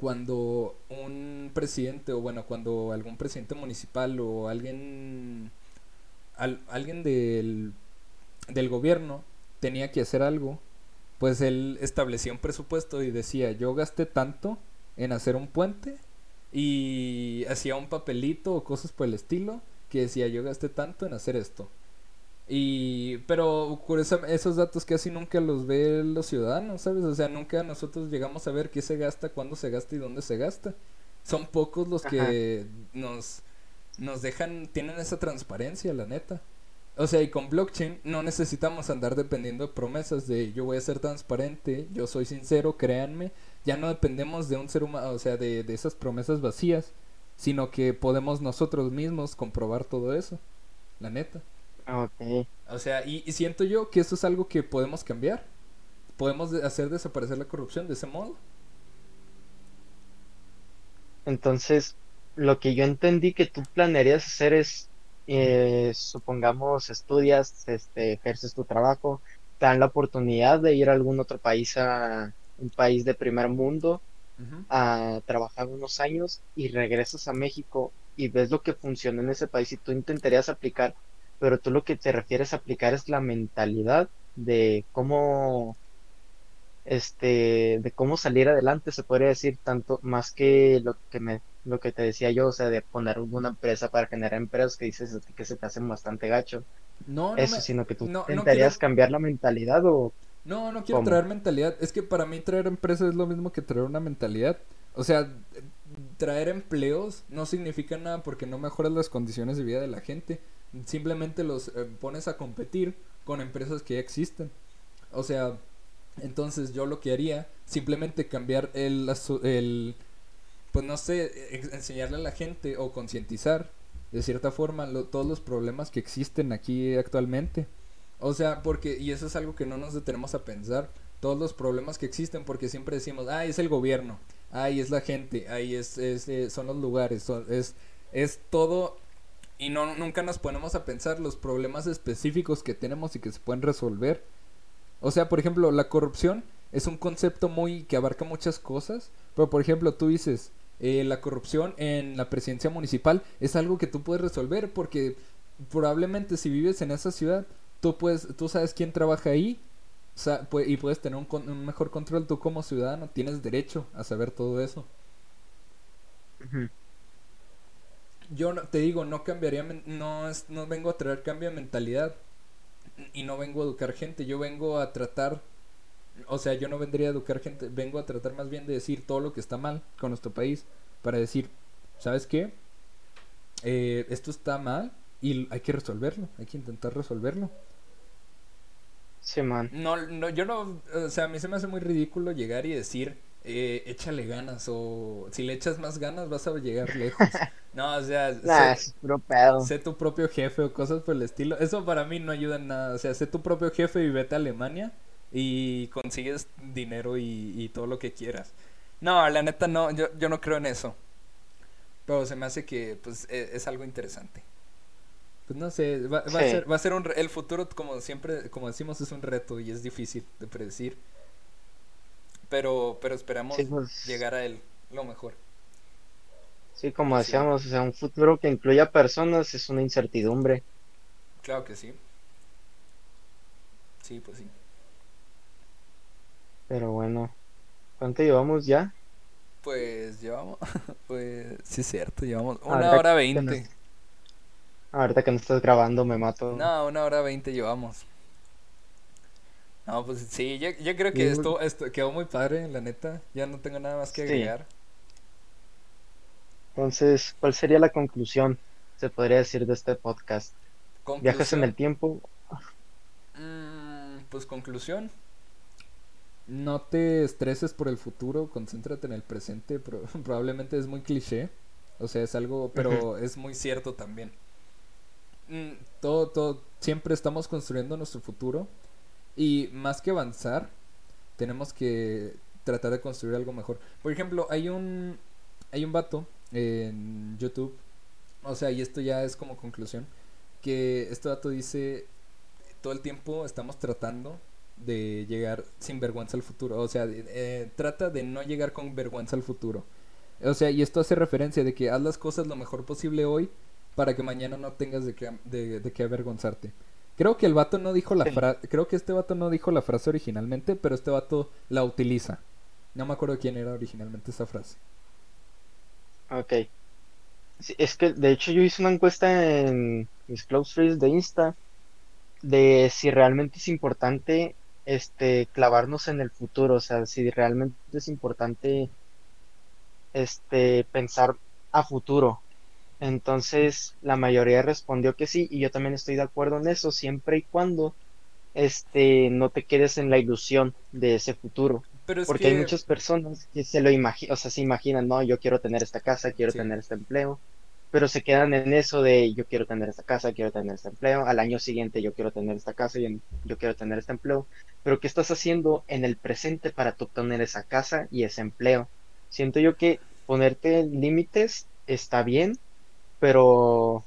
cuando un presidente, o bueno, cuando algún presidente municipal o alguien, alguien del, del gobierno tenía que hacer algo, pues él establecía un presupuesto y decía, yo gasté tanto en hacer un puente y hacía un papelito o cosas por el estilo que decía yo gasté tanto en hacer esto. Y, pero esos datos casi nunca los ven los ciudadanos, ¿sabes? O sea, nunca nosotros llegamos a ver qué se gasta, cuándo se gasta y dónde se gasta. Son pocos los que nos, nos dejan, tienen esa transparencia, la neta. O sea, y con blockchain no necesitamos andar dependiendo de promesas de yo voy a ser transparente, yo soy sincero, créanme. Ya no dependemos de un ser humano, o sea, de, de esas promesas vacías, sino que podemos nosotros mismos comprobar todo eso. La neta. Ok. O sea, y, y siento yo que esto es algo que podemos cambiar. Podemos hacer desaparecer la corrupción de ese modo. Entonces, lo que yo entendí que tú planearías hacer es eh, supongamos estudias, este, ejerces tu trabajo, te dan la oportunidad de ir a algún otro país, a un país de primer mundo, a trabajar unos años y regresas a México y ves lo que funciona en ese país y tú intentarías aplicar, pero tú lo que te refieres a aplicar es la mentalidad de cómo este de cómo salir adelante se podría decir tanto más que lo que me lo que te decía yo, o sea, de poner una empresa para generar empresas que dices que se te hacen bastante gacho. No, no Eso, sino que tú no, intentarías cambiar la mentalidad o... No, no quiero traer mentalidad. Es que para mí traer empresas es lo mismo que traer una mentalidad. O sea, traer empleos no significa nada porque no mejoras las condiciones de vida de la gente. Simplemente los eh, pones a competir con empresas que ya existen. O sea, entonces yo lo que haría, simplemente cambiar el, el pues no sé, enseñarle a la gente o concientizar de cierta forma todos los problemas que existen aquí actualmente. O sea, porque, y eso es algo que no nos detenemos a pensar, todos los problemas que existen, porque siempre decimos, ay, es el gobierno, ay, es la gente, ay, es, es eh, son los lugares, es, es todo, y no, nunca nos ponemos a pensar los problemas específicos que tenemos y que se pueden resolver. O sea, por ejemplo, la corrupción es un concepto muy que abarca muchas cosas, pero por ejemplo, tú dices, eh, la corrupción en la presidencia municipal es algo que tú puedes resolver porque probablemente si vives en esa ciudad, tú, puedes, tú sabes quién trabaja ahí y puedes tener un, mejor control tú como ciudadano, tienes derecho a saber todo eso. Yo no, te digo, no cambiaría, no, no vengo a traer cambio de mentalidad y no vengo a educar gente, yo vengo a tratar o sea, yo no vendría a educar gente, vengo a tratar más bien de decir todo lo que está mal con nuestro país, para decir, ¿sabes qué? Eh, esto está mal y hay que resolverlo, hay que intentar resolverlo. Sí, man. No, no, yo no, o sea, a mí se me hace muy ridículo llegar y decir, eh, échale ganas o si le echas más ganas vas a llegar lejos. No, o sea, sé, tu propio jefe o cosas por el estilo. Eso para mí no ayuda en nada. O sea, sé tu propio jefe y vete a Alemania y consigues dinero y, todo lo que quieras. No, la neta no, yo, yo no creo en eso. Pero se me hace que pues e, es, algo interesante. Pues no sé, va, a ser, va a ser un el futuro como siempre, como decimos, es un reto y es difícil de predecir. Pero pero esperamos pues. llegar a él lo mejor. Sí, como decíamos, o sea, un futuro que incluya personas es una incertidumbre. Claro que sí. Sí, pues sí. Pero bueno, ¿cuánto llevamos ya? Pues llevamos, pues sí es cierto, llevamos una hora veinte. Ahorita que no estás grabando me mato. No, una hora veinte llevamos. No, pues sí, yo, yo creo que esto, esto quedó muy padre, la neta. Ya no tengo nada más que agregar. Entonces, ¿cuál sería la conclusión, se podría decir, de este podcast? ¿Viajas en el tiempo? Mm, pues conclusión. No te estreses por el futuro, concéntrate en el presente. probablemente es muy cliché. O sea, es algo, pero es muy cierto también. Mm, todo, todo, siempre estamos construyendo nuestro futuro y más que avanzar, tenemos que tratar de construir algo mejor. Por ejemplo, hay un hay un vato en YouTube, o sea, y esto ya es como conclusión, que este vato dice todo el tiempo estamos tratando de llegar sin vergüenza al futuro, o sea, eh, trata de no llegar con vergüenza al futuro. O sea, y esto hace referencia de que haz las cosas lo mejor posible hoy para que mañana no tengas de qué, de, de qué avergonzarte. Creo que el vato no dijo la frase. Creo que este vato no dijo la frase originalmente, pero este vato la utiliza. No me acuerdo quién era originalmente esa frase. Ok. es que de hecho yo hice una encuesta en mis close friends de Insta de si realmente es importante este clavarnos en el futuro, o sea, si realmente es importante este pensar a futuro, entonces la mayoría respondió que sí y yo también estoy de acuerdo en eso, siempre y cuando este no te quedes en la ilusión de ese futuro. Porque hay muchas personas que se lo imaginan, o sea, se imaginan, no, yo quiero tener esta casa, quiero tener este empleo, pero se quedan en eso de yo quiero tener esta casa, quiero tener este empleo, al año siguiente yo quiero tener esta casa y yo quiero tener este empleo, pero ¿qué estás haciendo en el presente para obtener esa casa y ese empleo? Siento yo que ponerte límites está bien, pero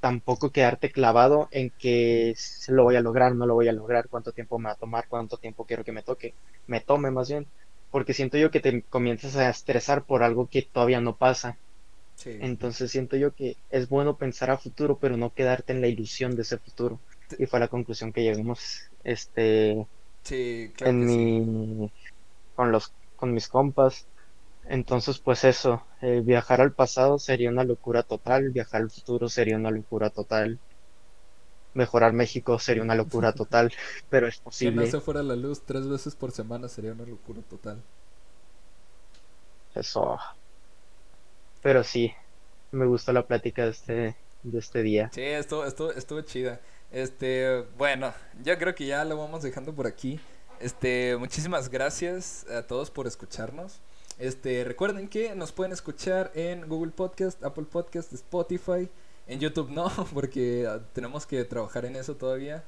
tampoco quedarte clavado en que lo voy a lograr, no lo voy a lograr, cuánto tiempo me va a tomar, cuánto tiempo quiero que me toque, me tome más bien, porque siento yo que te comienzas a estresar por algo que todavía no pasa. Entonces siento yo que es bueno pensar a futuro, pero no quedarte en la ilusión de ese futuro. Y fue la conclusión que llegamos este en mi con los con mis compas entonces, pues eso, eh, viajar al pasado sería una locura total, viajar al futuro sería una locura total, mejorar México sería una locura total, pero es posible. Que no se fuera la luz tres veces por semana sería una locura total. Eso. Pero sí, me gustó la plática de este, de este día. Sí, estuvo, estuvo, estuvo chida. Este, bueno, yo creo que ya lo vamos dejando por aquí. Este, muchísimas gracias a todos por escucharnos. Este, recuerden que nos pueden escuchar en Google Podcast, Apple Podcast, Spotify. En YouTube no, porque ah, tenemos que trabajar en eso todavía.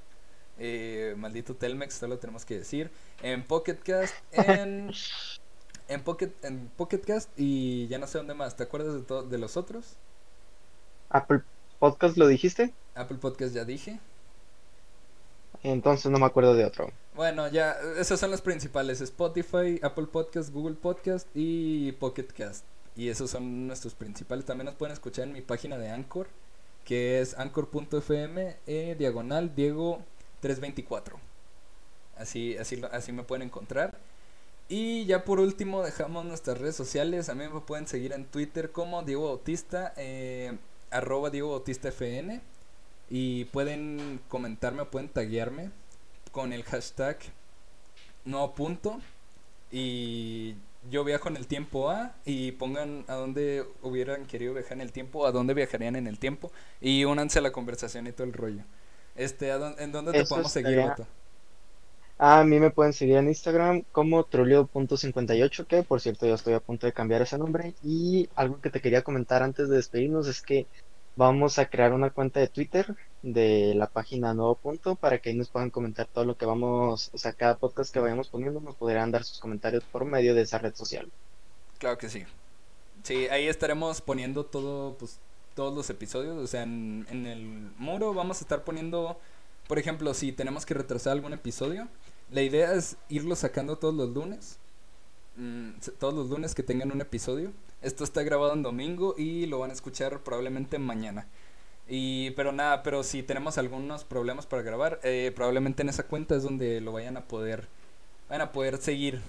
Eh, maldito Telmex, solo tenemos que decir. En Pocket Cast, en, en, Pocket, en Pocket Cast y ya no sé dónde más. ¿Te acuerdas de, de los otros? Apple Podcast lo dijiste. Apple Podcast ya dije. Entonces no me acuerdo de otro. Bueno, ya, esos son los principales. Spotify, Apple Podcast, Google Podcast y Pocket Cast. Y esos son nuestros principales. También nos pueden escuchar en mi página de Anchor, que es anchor.fm, eh, diagonal Diego 324. Así, así, así me pueden encontrar. Y ya por último dejamos nuestras redes sociales. A mí me pueden seguir en Twitter como Diego Bautista, eh, arroba Diego Bautista FN. Y pueden comentarme, pueden taguearme con el hashtag no punto. Y yo viajo en el tiempo A y pongan a dónde hubieran querido viajar en el tiempo, a dónde viajarían en el tiempo y únanse a la conversación y todo el rollo. Este, ¿En dónde te podemos seguir, A mí me pueden seguir en Instagram como troleo.58, que por cierto ya estoy a punto de cambiar ese nombre. Y algo que te quería comentar antes de despedirnos es que Vamos a crear una cuenta de Twitter de la página Nuevo Punto para que ahí nos puedan comentar todo lo que vamos, o sea, cada podcast que vayamos poniendo nos podrán dar sus comentarios por medio de esa red social. Claro que sí. Sí, ahí estaremos poniendo todo, pues, todos los episodios, o sea, en, en el muro vamos a estar poniendo, por ejemplo, si tenemos que retrasar algún episodio, la idea es irlo sacando todos los lunes, mm, todos los lunes que tengan un episodio esto está grabado en domingo y lo van a escuchar probablemente mañana. Y, pero nada, pero si tenemos algunos problemas para grabar, eh, probablemente en esa cuenta es donde lo vayan a poder, van a poder seguir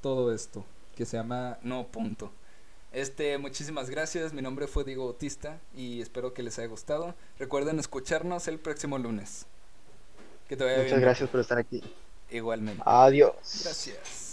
todo esto, que se llama No Punto. Este, muchísimas gracias, mi nombre fue Diego Bautista y espero que les haya gustado. Recuerden escucharnos el próximo lunes. Que te vaya Muchas gracias por estar aquí. Igualmente. Adiós. Gracias.